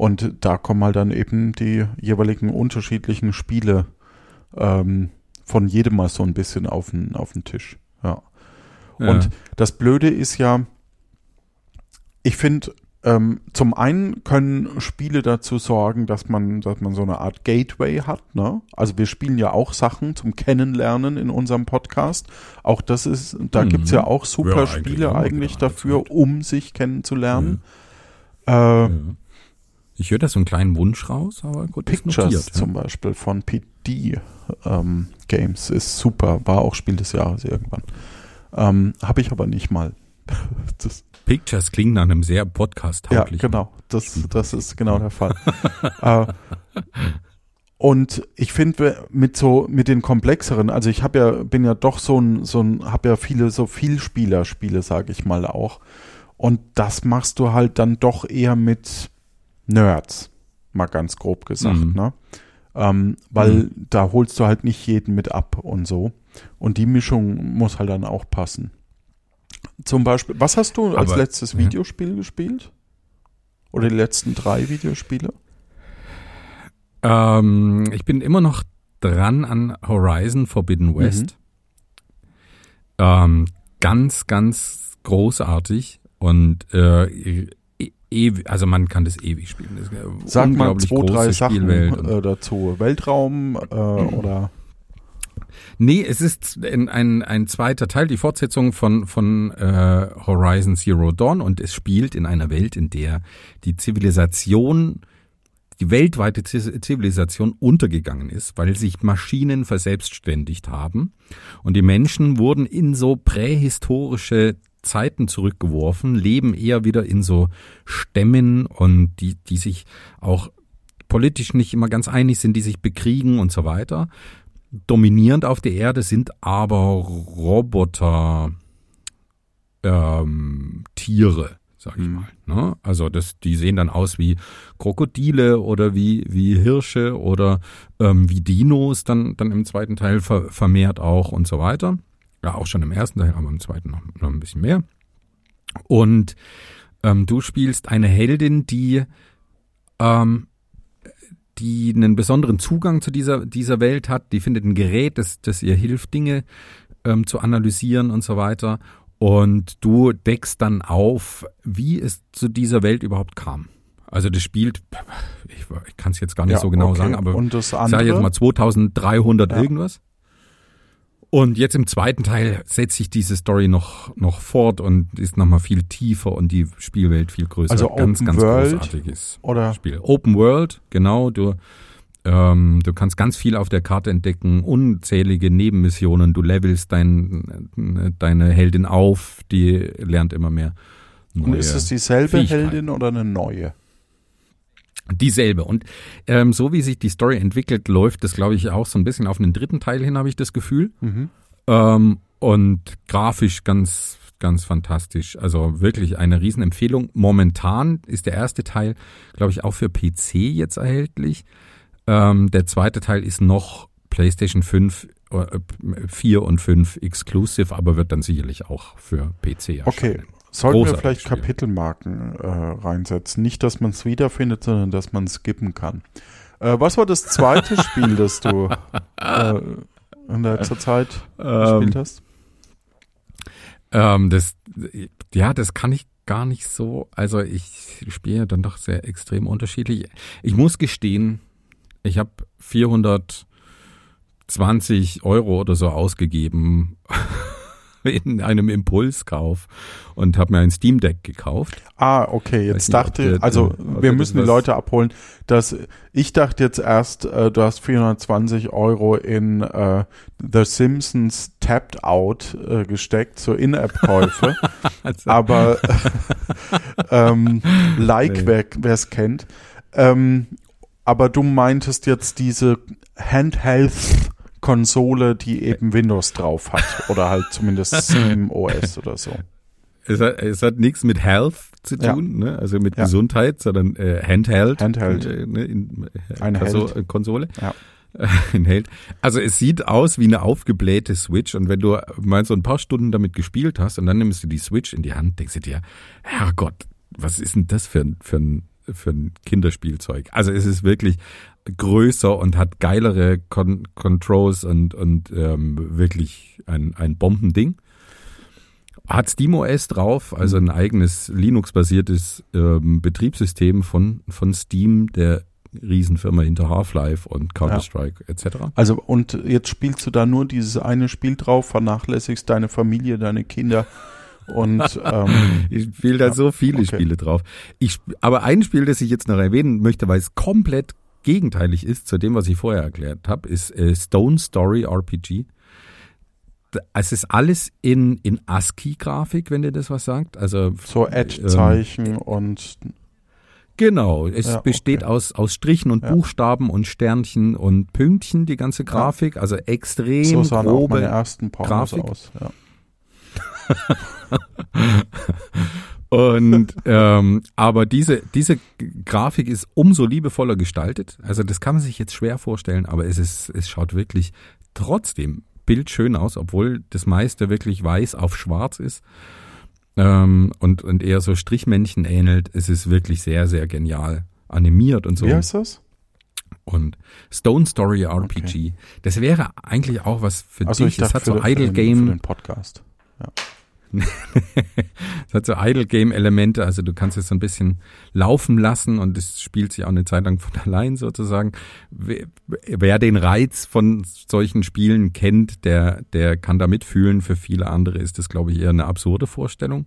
Und da kommen halt dann eben die jeweiligen unterschiedlichen Spiele ähm, von jedem mal so ein bisschen auf den, auf den Tisch. Ja. ja. Und das Blöde ist ja, ich finde, ähm, zum einen können Spiele dazu sorgen, dass man, dass man so eine Art Gateway hat. Ne? Also wir spielen ja auch Sachen zum Kennenlernen in unserem Podcast. Auch das ist, da mhm. gibt's ja auch super ja, Spiele eigentlich, eigentlich dafür, um sich kennenzulernen. Mhm. Äh, ja. Ich höre da so einen kleinen Wunsch raus, aber gut, Pictures notiert, zum ja. Beispiel von PD ähm, Games ist super, war auch Spiel des Jahres irgendwann. Ähm, Habe ich aber nicht mal. das, Pictures klingen nach einem sehr podcast Ja, genau. Das, das ist genau der Fall. äh, und ich finde mit so mit den komplexeren, also ich habe ja bin ja doch so ein so ein habe ja viele so Vielspieler-Spiele, sage ich mal auch. Und das machst du halt dann doch eher mit Nerds, mal ganz grob gesagt, mhm. ne? Ähm, weil mhm. da holst du halt nicht jeden mit ab und so. Und die Mischung muss halt dann auch passen. Zum Beispiel, was hast du als Aber, letztes Videospiel ja. gespielt? Oder die letzten drei Videospiele? Ähm, ich bin immer noch dran an Horizon Forbidden West. Mhm. Ähm, ganz, ganz großartig und äh, ewig, also man kann das ewig spielen. Das ist Sag mal zwei, drei Sachen äh, dazu. Weltraum äh, oder? Nee, es ist ein, ein, ein zweiter Teil, die Fortsetzung von, von äh, Horizon Zero Dawn und es spielt in einer Welt, in der die Zivilisation, die weltweite Zivilisation untergegangen ist, weil sich Maschinen verselbstständigt haben und die Menschen wurden in so prähistorische Zeiten zurückgeworfen, leben eher wieder in so Stämmen und die, die sich auch politisch nicht immer ganz einig sind, die sich bekriegen und so weiter. Dominierend auf der Erde sind aber Roboter, ähm, Tiere, sag ich mhm. mal. Ne? Also das, die sehen dann aus wie Krokodile oder wie wie Hirsche oder ähm, wie Dinos dann dann im zweiten Teil ver, vermehrt auch und so weiter. Ja, auch schon im ersten Teil, aber im zweiten noch, noch ein bisschen mehr. Und ähm, du spielst eine Heldin, die, ähm, die einen besonderen Zugang zu dieser, dieser Welt hat. Die findet ein Gerät, das, das ihr hilft, Dinge ähm, zu analysieren und so weiter. Und du deckst dann auf, wie es zu dieser Welt überhaupt kam. Also das spielt, ich, ich kann es jetzt gar nicht ja, so genau okay. sagen, aber und das andere? sag jetzt mal 2300 ja. irgendwas. Und jetzt im zweiten Teil setzt sich diese Story noch, noch fort und ist nochmal viel tiefer und die Spielwelt viel größer. Also ganz, Open ganz World großartiges oder? Spiel. Open World, genau. Du, Ähm, du kannst ganz viel auf der Karte entdecken, unzählige Nebenmissionen. Du levelst dein, deine Heldin auf, die lernt immer mehr. Und ist es dieselbe Heldin oder eine neue? Dieselbe. Und ähm, so wie sich die Story entwickelt, läuft das, glaube ich, auch so ein bisschen auf einen dritten Teil hin, habe ich das Gefühl. Mhm. Ähm, und grafisch ganz, ganz fantastisch. Also wirklich eine Riesenempfehlung. Momentan ist der erste Teil, glaube ich, auch für PC jetzt erhältlich. Ähm, der zweite Teil ist noch PlayStation 5, äh, 4 und 5 exclusive, aber wird dann sicherlich auch für PC erscheinen. Okay, Sollten wir vielleicht Spiel. Kapitelmarken äh, reinsetzen? Nicht, dass man es wiederfindet, sondern dass man skippen kann. Äh, was war das zweite Spiel, das du äh, in letzter Zeit ähm, gespielt hast? Ähm, das, ja, das kann ich gar nicht so. Also ich spiele dann doch sehr extrem unterschiedlich. Ich muss gestehen, ich habe 420 Euro oder so ausgegeben in einem Impulskauf und habe mir ein Steam Deck gekauft. Ah, okay. Jetzt nicht, dachte, der, also wir müssen die Leute abholen, dass ich dachte jetzt erst, äh, du hast 420 Euro in äh, The Simpsons Tapped Out äh, gesteckt, so In-App-Käufe. also. Aber ähm, like, nee. wer es kennt. Ähm, aber du meintest jetzt diese Handheld Konsole, die eben Windows drauf hat oder halt zumindest Steam OS oder so. Es hat, es hat nichts mit Health zu tun, ja. ne? also mit ja. Gesundheit, sondern äh, Handheld. Handheld. Äh, ne? in, äh, Eine also, Held. Konsole. Ja. Ein Held. Also es sieht aus wie eine aufgeblähte Switch und wenn du mal so ein paar Stunden damit gespielt hast und dann nimmst du die Switch in die Hand, denkst du dir, Herrgott, was ist denn das für, für ein für ein Kinderspielzeug. Also es ist wirklich größer und hat geilere Con Controls und, und ähm, wirklich ein, ein Bombending. Hat SteamOS drauf, also ein eigenes Linux-basiertes ähm, Betriebssystem von, von Steam, der Riesenfirma hinter Half-Life und Counter-Strike ja. etc. Also und jetzt spielst du da nur dieses eine Spiel drauf, vernachlässigst deine Familie, deine Kinder und ähm, ich spiele da ja, so viele okay. Spiele drauf. Ich, aber ein Spiel, das ich jetzt noch erwähnen möchte, weil es komplett gegenteilig ist zu dem, was ich vorher erklärt habe, ist äh, Stone Story RPG. Es ist alles in, in ASCII-Grafik, wenn dir das was sagt. Also so Edge-Zeichen ähm, und Genau, es ja, besteht okay. aus, aus Strichen und ja. Buchstaben und Sternchen und Pünktchen, die ganze Grafik. Also extrem so sahen grobe auch meine ersten Grafik. aus. Ja. Und ähm, aber diese diese Grafik ist umso liebevoller gestaltet. Also das kann man sich jetzt schwer vorstellen, aber es ist es schaut wirklich trotzdem bildschön aus, obwohl das meiste wirklich weiß auf schwarz ist ähm, und und eher so Strichmännchen ähnelt. Es ist wirklich sehr sehr genial animiert und so. Wie heißt das? Und Stone Story RPG. Okay. Das wäre eigentlich auch was für also dich. Es hat so Idle Game. Für den Podcast. Ja. es hat so Idle Game Elemente, also du kannst es so ein bisschen laufen lassen und es spielt sich auch eine Zeit lang von allein sozusagen. Wer, wer den Reiz von solchen Spielen kennt, der, der kann da mitfühlen. Für viele andere ist das, glaube ich, eher eine absurde Vorstellung.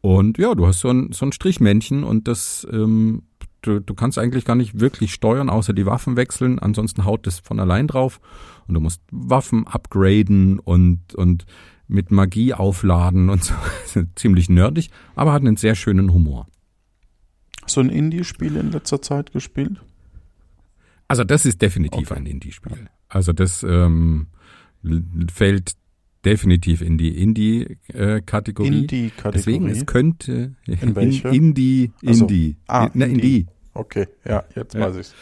Und ja, du hast so ein, so ein Strichmännchen und das, ähm, du, du kannst eigentlich gar nicht wirklich steuern, außer die Waffen wechseln. Ansonsten haut das von allein drauf und du musst Waffen upgraden und, und mit Magie aufladen und so. Ziemlich nerdig, aber hat einen sehr schönen Humor. Hast du ein Indie-Spiel in letzter Zeit gespielt? Also das ist definitiv okay. ein Indie-Spiel. Also das ähm, fällt definitiv in die Indie-Kategorie. Indie-Kategorie. Deswegen, es könnte in welche? Indie, Indie. Also, ah, Na, Indie. Indie. Okay, ja, jetzt ja. weiß ich's.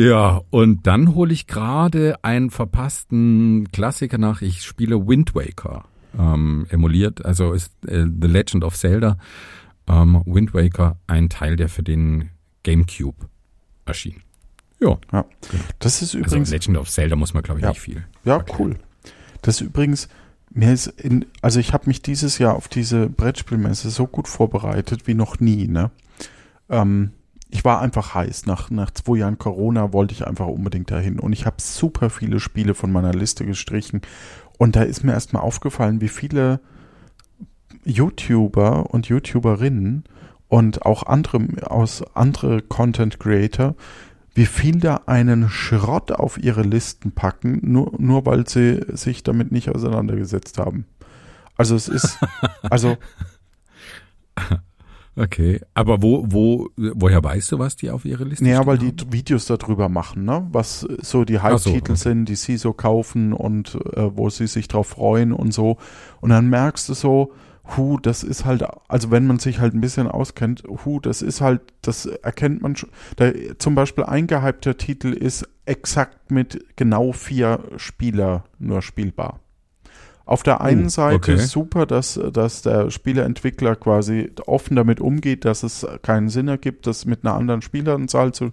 Ja, und dann hole ich gerade einen verpassten Klassiker nach. Ich spiele Wind Waker, ähm, emuliert, also ist äh, The Legend of Zelda. Ähm, Wind Waker, ein Teil, der für den GameCube erschien. Ja. ja. Das ist also übrigens. Also Legend of Zelda muss man, glaube ich, ja. nicht viel. Ja, erklären. cool. Das ist übrigens, mir ist in, also ich habe mich dieses Jahr auf diese Brettspielmesse so gut vorbereitet wie noch nie, ne? Ähm, ich war einfach heiß. Nach, nach zwei Jahren Corona wollte ich einfach unbedingt dahin. Und ich habe super viele Spiele von meiner Liste gestrichen. Und da ist mir erstmal aufgefallen, wie viele YouTuber und YouTuberinnen und auch andere aus andere Content Creator wie viel da einen Schrott auf ihre Listen packen, nur, nur weil sie sich damit nicht auseinandergesetzt haben. Also es ist, also Okay, aber wo, wo, woher weißt du, was die auf ihre Liste Naja, stehen weil die haben? Videos darüber machen, ne? Was so die so, Halbtitel okay. sind, die sie so kaufen und äh, wo sie sich drauf freuen und so. Und dann merkst du so, hu, das ist halt, also wenn man sich halt ein bisschen auskennt, hu, das ist halt, das erkennt man schon. Da, zum Beispiel ein gehypter Titel ist exakt mit genau vier Spieler nur spielbar. Auf der einen Oh, Seite okay. ist super, dass, dass der Spieleentwickler quasi offen damit umgeht, dass es keinen Sinn ergibt, das mit einer anderen Spieleranzahl zu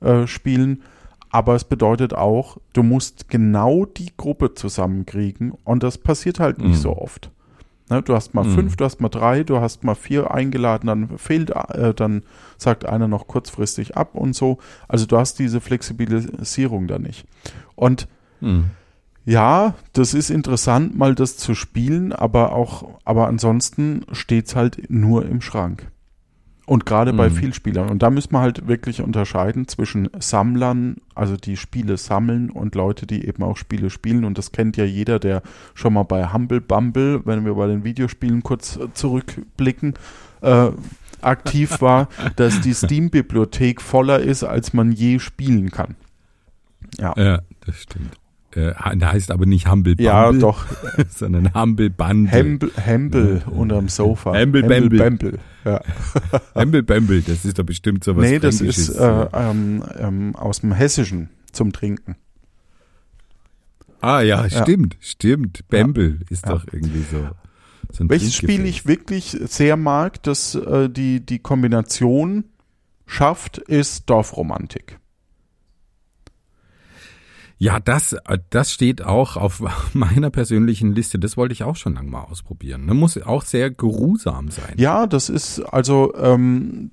äh, spielen. Aber es bedeutet auch, du musst genau die Gruppe zusammenkriegen und das passiert halt nicht Mhm. so oft. Ne, du hast mal Mhm. fünf, du hast mal drei, du hast mal vier eingeladen, dann fehlt, äh, dann sagt einer noch kurzfristig ab und so. Also du hast diese Flexibilisierung da nicht. Und Hm. Ja, das ist interessant, mal das zu spielen, aber auch, aber ansonsten steht's halt nur im Schrank. Und gerade bei Mhm. Vielspielern. Und da müssen wir halt wirklich unterscheiden zwischen Sammlern, also die Spiele sammeln und Leute, die eben auch Spiele spielen. Und das kennt ja jeder, der schon mal bei Humble Bumble, wenn wir bei den Videospielen kurz äh, zurückblicken, äh, aktiv war, dass die Steam-Bibliothek voller ist, als man je spielen kann. Ja. Ja, das stimmt. Äh, der heißt aber nicht Humble Bumble, Ja, doch. sondern Humble Bundle. Hemble, Hemble unterm Sofa. Hemble Bamble. Bamble. Ja. Humble Bumble, das ist doch bestimmt sowas nee, das ist äh, ähm, ähm, aus dem Hessischen zum Trinken. Ah ja, Ja. stimmt, stimmt. Bamble ist Ja. doch irgendwie so. so Welches Spiel ich wirklich sehr mag, das äh, die, die Kombination schafft, ist Dorfromantik. Ja, das, äh, das steht auch auf meiner persönlichen Liste. Das wollte ich auch schon lange mal ausprobieren. Das muss auch sehr geruhsam sein. Ja, das ist also, ähm,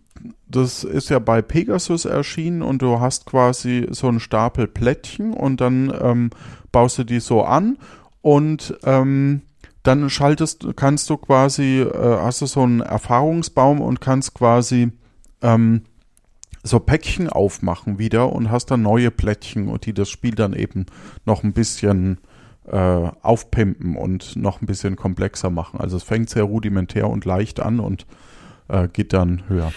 das ist ja bei Pegasus erschienen und du hast quasi so einen Stapel Plättchen und dann ähm, baust du die so an und ähm, dann schaltest, kannst du quasi, äh, hast du so einen Erfahrungsbaum und kannst quasi ähm, so Päckchen aufmachen wieder und hast dann neue Plättchen und die das Spiel dann eben noch ein bisschen äh, aufpimpen und noch ein bisschen komplexer machen. Also es fängt sehr rudimentär und leicht an und äh, geht dann höher.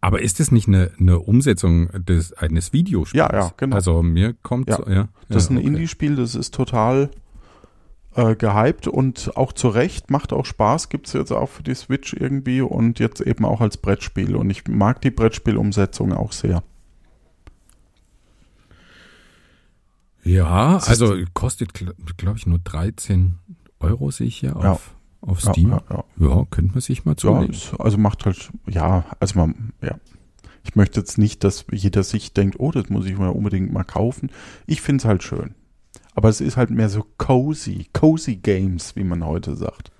Aber ist es nicht eine, eine Umsetzung des, eines Videospiels? Ja, ja, genau. Also mir kommt Ja. so, ja. Das ist ein okay. Indie-Spiel, das ist total äh, gehypt und auch zu Recht, macht auch Spaß, gibt es jetzt auch für die Switch irgendwie und jetzt eben auch als Brettspiel. Und ich mag die Brettspielumsetzung auch sehr. Ja, also kostet, glaube ich, nur 13 Euro sehe ich hier Ja. auf, auf Ja, Steam. ja, ja. Ja, könnte man sich mal Ja, zulegen. es, also macht halt, ja, also man, ja. Ich möchte jetzt nicht, dass jeder sich denkt, oh, das muss ich mal unbedingt mal kaufen. Ich finde es halt schön. Aber es ist halt mehr so cozy, cozy Games, wie man heute sagt.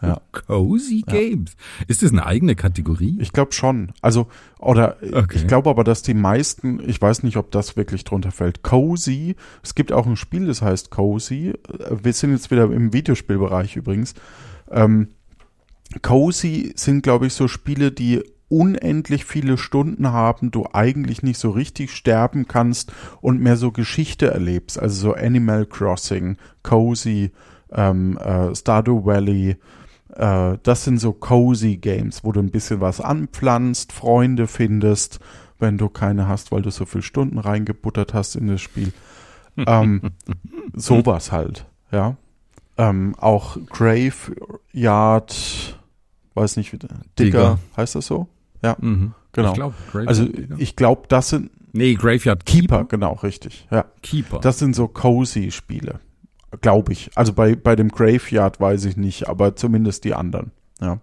Ja. Cozy Ja. Games. Ist das eine eigene Kategorie? Ich glaube schon. Also, oder Okay. ich glaube aber, dass die meisten, ich weiß nicht, ob das wirklich drunter fällt. Cozy, es gibt auch ein Spiel, das heißt Cozy. Wir sind jetzt wieder im Videospielbereich übrigens. Ähm, Cozy sind, glaube ich, so Spiele, die unendlich viele Stunden haben, du eigentlich nicht so richtig sterben kannst und mehr so Geschichte erlebst. Also so Animal Crossing, Cozy, ähm, äh, Stardew Valley, äh, das sind so cozy Games, wo du ein bisschen was anpflanzt, Freunde findest, wenn du keine hast, weil du so viele Stunden reingebuttert hast in das Spiel. ähm, sowas halt, ja. Ähm, auch Graveyard, weiß nicht, wie Digger, Digger. heißt das so? Mhm. Genau. Ich glaub, Also ich glaube, das sind nee, Graveyard Keeper, Keeper. genau, richtig. Ja. Keeper. Das sind so cozy Spiele. Glaube ich. Also bei, bei dem Graveyard weiß ich nicht, aber zumindest die anderen. Ja.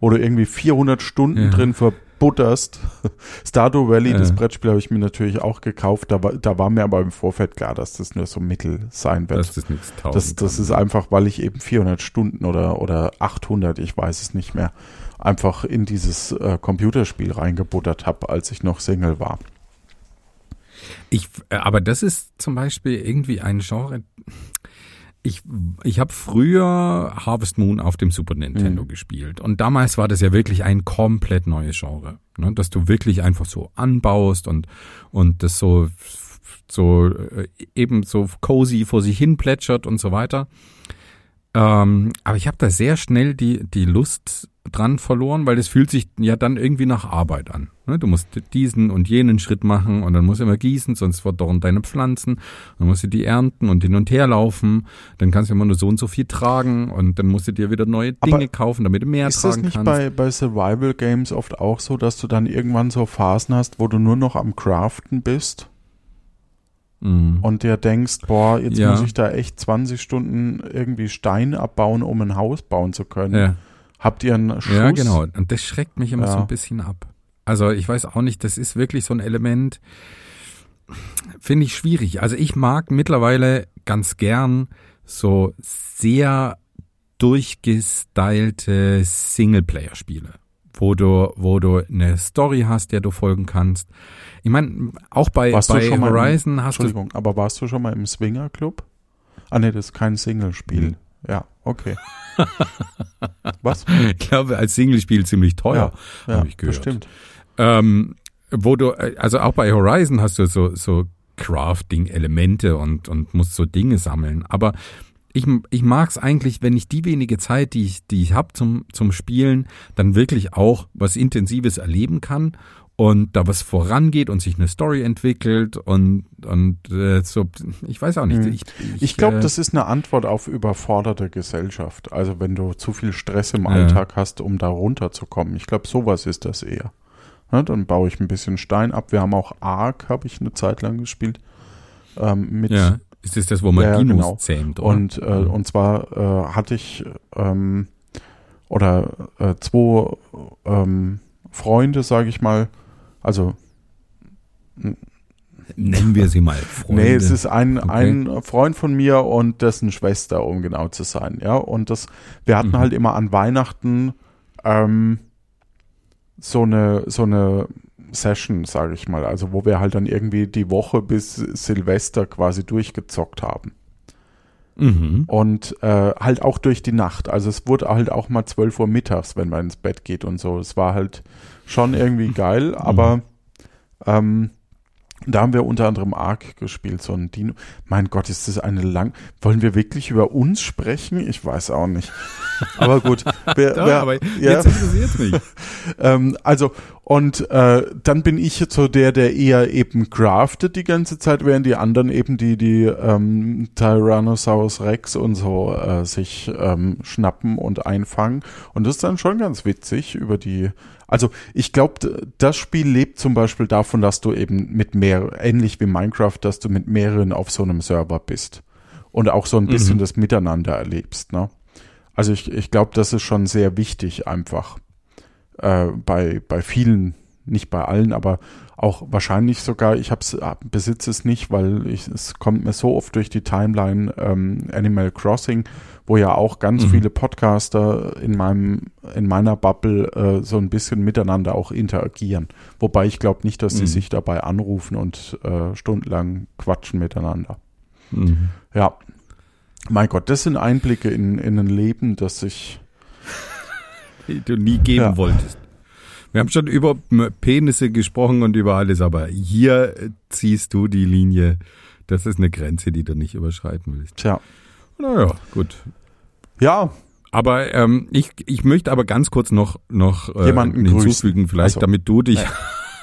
Wo du irgendwie 400 Stunden Ja. drin verbutterst. Stardew Valley, das Ja. Brettspiel habe ich mir natürlich auch gekauft. Da war, da war mir aber im Vorfeld klar, dass das nur so mittel sein wird. das nichts taugen Das, das ist einfach, weil ich eben 400 Stunden oder, oder 800, ich weiß es nicht mehr, einfach in dieses äh, Computerspiel reingebuttert habe, als ich noch Single war. Ich, äh, aber das ist zum Beispiel irgendwie ein Genre. Ich, ich habe früher Harvest Moon auf dem Super Nintendo mhm. gespielt. Und damals war das ja wirklich ein komplett neues Genre. Ne? Dass du wirklich einfach so anbaust und, und das so, so äh, eben so cozy vor sich hin plätschert und so weiter. Ähm, aber ich habe da sehr schnell die, die Lust dran verloren, weil es fühlt sich ja dann irgendwie nach Arbeit an. Ne? Du musst diesen und jenen Schritt machen und dann musst du immer gießen, sonst verdorren deine Pflanzen. Dann musst du die ernten und hin und her laufen. Dann kannst du immer nur so und so viel tragen und dann musst du dir wieder neue Dinge Aber kaufen, damit du mehr tragen kannst. Ist das nicht bei, bei Survival Games oft auch so, dass du dann irgendwann so Phasen hast, wo du nur noch am Craften bist? Mhm. und dir denkst, boah, jetzt ja. muss ich da echt 20 Stunden irgendwie Stein abbauen, um ein Haus bauen zu können. Ja. Habt ihr einen Schuss? Ja, genau. Und das schreckt mich immer ja. so ein bisschen ab. Also ich weiß auch nicht, das ist wirklich so ein Element, finde ich schwierig. Also ich mag mittlerweile ganz gern so sehr durchgestylte Singleplayer-Spiele wo du, wo du eine Story hast, der du folgen kannst. Ich meine, auch bei, warst bei Horizon im, hast Entschuldigung, du. Aber warst du schon mal im Swinger Club? Ah ne, das ist kein Singlespiel. Mhm. Ja, okay. Was? Ich glaube, als Singlespiel ziemlich teuer, ja, ja, habe ich gehört. Bestimmt. Ähm, wo du, also auch bei Horizon hast du so, so Crafting-Elemente und, und musst so Dinge sammeln. Aber ich, ich mag es eigentlich, wenn ich die wenige Zeit, die ich, die ich habe zum, zum Spielen, dann wirklich auch was Intensives erleben kann und da was vorangeht und sich eine Story entwickelt und, und äh, so, ich weiß auch nicht. Hm. Ich, ich, ich glaube, äh, das ist eine Antwort auf überforderte Gesellschaft. Also wenn du zu viel Stress im Alltag hast, um da runterzukommen. Ich glaube, sowas ist das eher. Ja, dann baue ich ein bisschen Stein ab. Wir haben auch Ark, habe ich eine Zeit lang gespielt. Ähm, mit ja. Ist das das, wo man ja, Dinos genau. zähmt? Oder? Und, äh, mhm. und zwar äh, hatte ich ähm, oder äh, zwei ähm, Freunde, sage ich mal, also Nennen wir sie mal Freunde. Nee, es ist ein, okay. ein Freund von mir und dessen Schwester, um genau zu sein. Ja, und das, wir hatten mhm. halt immer an Weihnachten ähm, so eine, so eine Session, sage ich mal, also wo wir halt dann irgendwie die Woche bis Silvester quasi durchgezockt haben. Mhm. Und äh, halt auch durch die Nacht. Also es wurde halt auch mal 12 Uhr mittags, wenn man ins Bett geht und so. Es war halt schon irgendwie geil, mhm. aber ähm, da haben wir unter anderem Ark gespielt, so ein Dino. Mein Gott, ist das eine lang. Wollen wir wirklich über uns sprechen? Ich weiß auch nicht. Aber gut. Wer, Doch, wer, aber ja. jetzt interessiert mich. ähm, also, und äh, dann bin ich jetzt so der, der eher eben craftet die ganze Zeit, während die anderen eben die, die ähm, Tyrannosaurus Rex und so äh, sich ähm, schnappen und einfangen. Und das ist dann schon ganz witzig über die also ich glaube, das Spiel lebt zum Beispiel davon, dass du eben mit mehr, ähnlich wie Minecraft, dass du mit mehreren auf so einem Server bist und auch so ein bisschen mhm. das Miteinander erlebst. Ne? Also ich, ich glaube, das ist schon sehr wichtig einfach äh, bei, bei vielen, nicht bei allen, aber auch wahrscheinlich sogar, ich hab's, besitze es nicht, weil ich, es kommt mir so oft durch die Timeline ähm, Animal Crossing wo ja auch ganz mhm. viele Podcaster in meinem, in meiner Bubble äh, so ein bisschen miteinander auch interagieren. Wobei ich glaube nicht, dass sie mhm. sich dabei anrufen und äh, stundenlang quatschen miteinander. Mhm. Ja. Mein Gott, das sind Einblicke in, in ein Leben, das ich die du nie geben ja. wolltest. Wir haben schon über Penisse gesprochen und über alles, aber hier ziehst du die Linie. Das ist eine Grenze, die du nicht überschreiten willst. Tja. Naja, gut. Ja. Aber ähm, ich, ich möchte aber ganz kurz noch, noch äh, Jemanden hinzufügen, grüßen. vielleicht, so. damit du dich ja.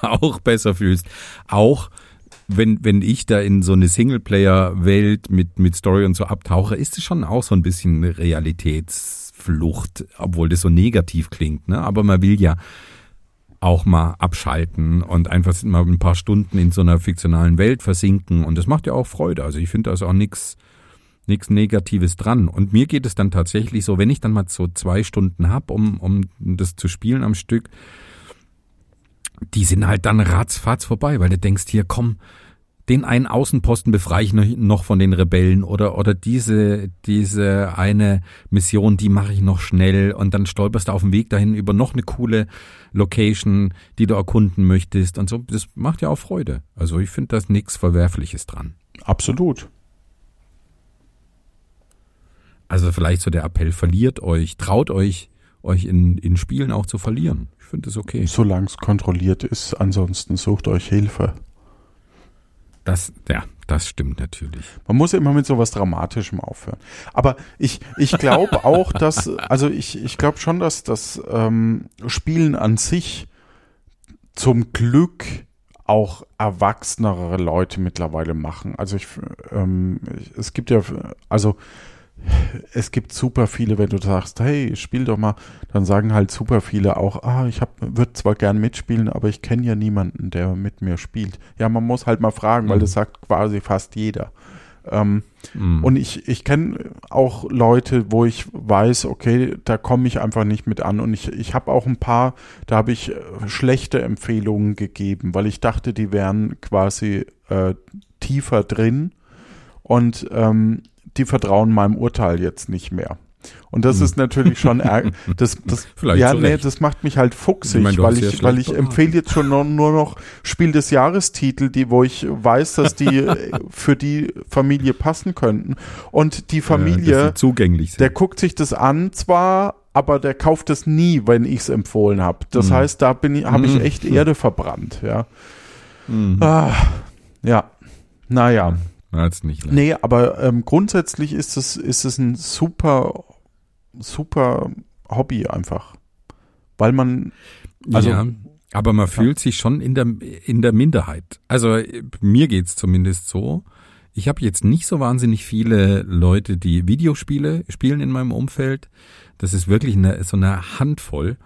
auch besser fühlst. Auch wenn, wenn ich da in so eine Singleplayer-Welt mit, mit Story und so abtauche, ist es schon auch so ein bisschen Realitätsflucht, obwohl das so negativ klingt. Ne? Aber man will ja auch mal abschalten und einfach mal ein paar Stunden in so einer fiktionalen Welt versinken. Und das macht ja auch Freude. Also ich finde da ist auch nichts nichts Negatives dran. Und mir geht es dann tatsächlich so, wenn ich dann mal so zwei Stunden hab, um, um das zu spielen am Stück, die sind halt dann ratzfatz vorbei, weil du denkst hier, komm, den einen Außenposten befreie ich noch von den Rebellen oder oder diese diese eine Mission, die mache ich noch schnell und dann stolperst du auf dem Weg dahin über noch eine coole Location, die du erkunden möchtest und so. Das macht ja auch Freude. Also ich finde da nichts Verwerfliches dran. Absolut. Also vielleicht so der Appell, verliert euch, traut euch, euch in, in Spielen auch zu verlieren. Ich finde das okay. Solange es kontrolliert ist, ansonsten sucht euch Hilfe. Das, ja, das stimmt natürlich. Man muss immer mit sowas Dramatischem aufhören. Aber ich, ich glaube auch, dass, also ich, ich glaube schon, dass das ähm, Spielen an sich zum Glück auch erwachsenere Leute mittlerweile machen. Also ich, ähm, es gibt ja, also es gibt super viele, wenn du sagst, hey, spiel doch mal, dann sagen halt super viele auch, ah, ich würde zwar gern mitspielen, aber ich kenne ja niemanden, der mit mir spielt. Ja, man muss halt mal fragen, mhm. weil das sagt quasi fast jeder. Ähm, mhm. Und ich, ich kenne auch Leute, wo ich weiß, okay, da komme ich einfach nicht mit an. Und ich, ich habe auch ein paar, da habe ich äh, schlechte Empfehlungen gegeben, weil ich dachte, die wären quasi äh, tiefer drin. Und ähm, die vertrauen meinem Urteil jetzt nicht mehr. Und das hm. ist natürlich schon das, das ja nee, das macht mich halt fuchsig, ich mein, weil ich weil ich empfehle jetzt schon nur, nur noch Spiel des Jahrestitel, die wo ich weiß, dass die für die Familie passen könnten und die Familie ja, zugänglich sind. Der guckt sich das an zwar, aber der kauft es nie, wenn ich es empfohlen habe. Das hm. heißt, da bin ich habe ich hm. echt Erde verbrannt, ja. Hm. Ah, ja. Naja. Als nicht. Ne? Nee, aber ähm, grundsätzlich ist es, ist es ein super, super Hobby einfach. Weil man, also. Ja, aber man fühlt sich schon in der, in der Minderheit. Also mir geht's zumindest so. Ich habe jetzt nicht so wahnsinnig viele Leute, die Videospiele spielen in meinem Umfeld. Das ist wirklich eine, so eine Handvoll,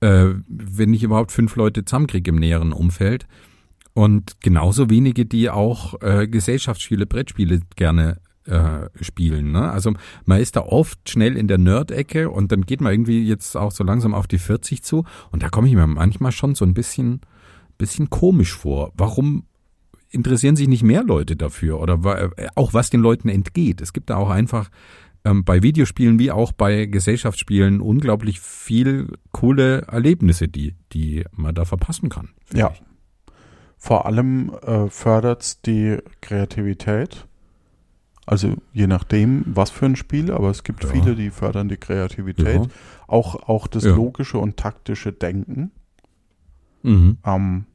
äh, wenn ich überhaupt fünf Leute zusammenkriege im näheren Umfeld. Und genauso wenige, die auch äh, Gesellschaftsspiele, Brettspiele gerne äh, spielen. Ne? Also man ist da oft schnell in der Nerd-Ecke und dann geht man irgendwie jetzt auch so langsam auf die 40 zu und da komme ich mir manchmal schon so ein bisschen, bisschen komisch vor. Warum interessieren sich nicht mehr Leute dafür oder äh, auch was den Leuten entgeht? Es gibt da auch einfach ähm, bei Videospielen wie auch bei Gesellschaftsspielen unglaublich viel coole Erlebnisse, die, die man da verpassen kann. Ja. Ich. Vor allem äh, fördert es die Kreativität. Also je nachdem, was für ein Spiel, aber es gibt ja. viele, die fördern die Kreativität. Ja. Auch, auch das ja. logische und taktische Denken. Mhm. Ähm,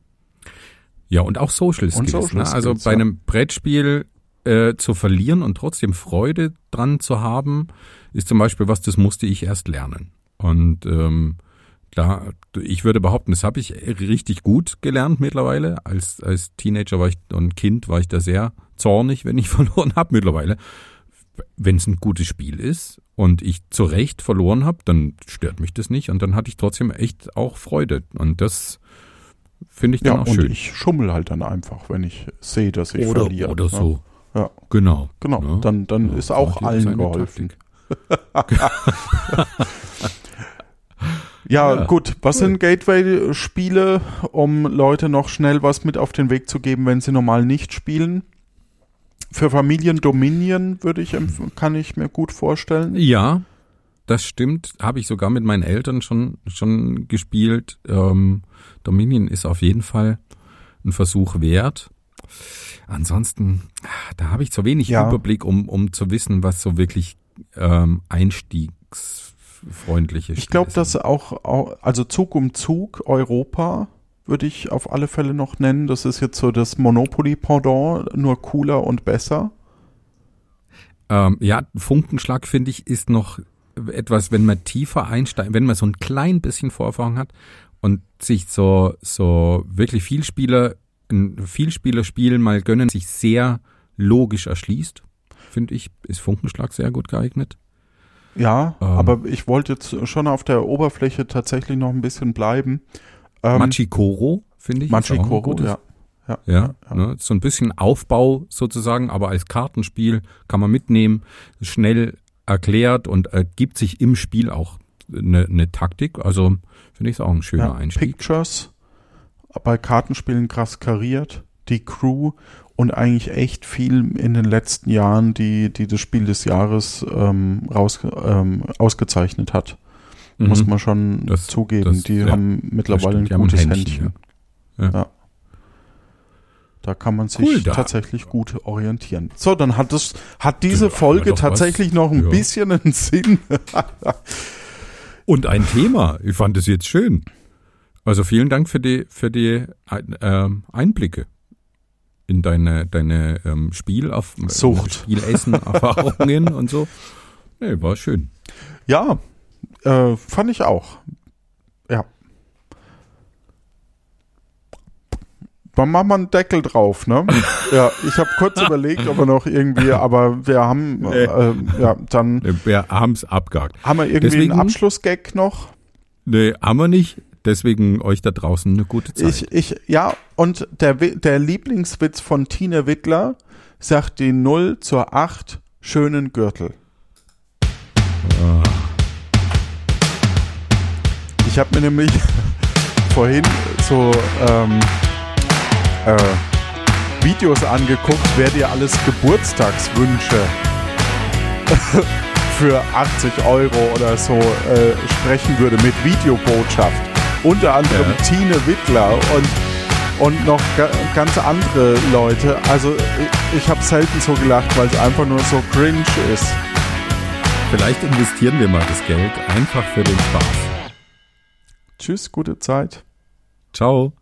ja, und auch Social Skills. Social ne? Also bei einem Brettspiel äh, zu verlieren und trotzdem Freude dran zu haben, ist zum Beispiel was, das musste ich erst lernen. Und ähm, Klar, ich würde behaupten, das habe ich richtig gut gelernt mittlerweile. Als, als Teenager war ich und Kind war ich da sehr zornig, wenn ich verloren habe mittlerweile. Wenn es ein gutes Spiel ist und ich zu Recht verloren habe, dann stört mich das nicht und dann hatte ich trotzdem echt auch Freude. Und das finde ich dann ja, auch schön. Und ich schummel halt dann einfach, wenn ich sehe, dass ich oder, verliere. Oder so. Ja. Genau. Genau. Ja. Dann, dann ja, ist auch allen geholfen. Ja, ja, gut. Was cool. sind Gateway-Spiele, um Leute noch schnell was mit auf den Weg zu geben, wenn sie normal nicht spielen? Für Familien Dominion würde ich, kann ich mir gut vorstellen. Ja, das stimmt. Habe ich sogar mit meinen Eltern schon, schon gespielt. Ähm, Dominion ist auf jeden Fall ein Versuch wert. Ansonsten, da habe ich zu wenig ja. Überblick, um, um zu wissen, was so wirklich ähm, Einstiegs freundliche Ich glaube, dass auch, auch, also Zug um Zug Europa würde ich auf alle Fälle noch nennen. Das ist jetzt so das Monopoly-Pendant, nur cooler und besser. Ähm, ja, Funkenschlag finde ich ist noch etwas, wenn man tiefer einsteigt, wenn man so ein klein bisschen Vorerfahrung hat und sich so, so wirklich Vielspieler, ein Vielspielerspiel mal gönnen, sich sehr logisch erschließt, finde ich, ist Funkenschlag sehr gut geeignet. Ja, ähm, aber ich wollte jetzt schon auf der Oberfläche tatsächlich noch ein bisschen bleiben. Ähm, Machikoro, finde ich. Machikoro, ja. Ja, ja, ja. Ne, so ein bisschen Aufbau sozusagen, aber als Kartenspiel kann man mitnehmen, schnell erklärt und ergibt sich im Spiel auch eine, eine Taktik. Also finde ich es auch ein schöner ja, Einstieg. Pictures, bei Kartenspielen krass kariert, die Crew und eigentlich echt viel in den letzten Jahren, die, die das Spiel des Jahres ähm, raus, ähm, ausgezeichnet hat. Mhm. Muss man schon das, zugeben. Das, die ja, haben mittlerweile ein gutes Händchen. Händchen. Ja. ja. Da kann man sich Cool, tatsächlich gut orientieren. So, dann hat es, hat diese Ja, Folge doch was. tatsächlich noch ein bisschen einen Sinn. Und ein Thema. Ich fand es jetzt schön. Also vielen Dank für die, für die ähm, Einblicke in deine, deine ähm, Spiel auf Sucht. Spielessen, Erfahrungen und so. Nee, war schön. ja, äh, fand ich auch. Ja. Dann machen wir einen Deckel drauf, ne? ja, ich habe kurz überlegt, ob wir noch irgendwie, aber wir haben, äh, äh, ja, dann Wir haben es abgehakt. haben wir irgendwie Deswegen- einen Abschlussgag noch. Nee, haben wir nicht. Deswegen euch da draußen eine gute Zeit. Ich, ich, ja, und der, der Lieblingswitz von Tine Wittler sagt die 0 zur 8 schönen Gürtel. Ich habe mir nämlich vorhin so ähm, äh, Videos angeguckt, wer dir alles Geburtstagswünsche für 80 Euro oder so äh, sprechen würde mit Videobotschaft. Unter anderem Ja. Tine Wittler und, und noch ga, ganz andere Leute. Also ich, ich habe selten so gelacht, weil es einfach nur so cringe ist. Vielleicht investieren wir mal das Geld einfach für den Spaß. Tschüss, gute Zeit. Ciao.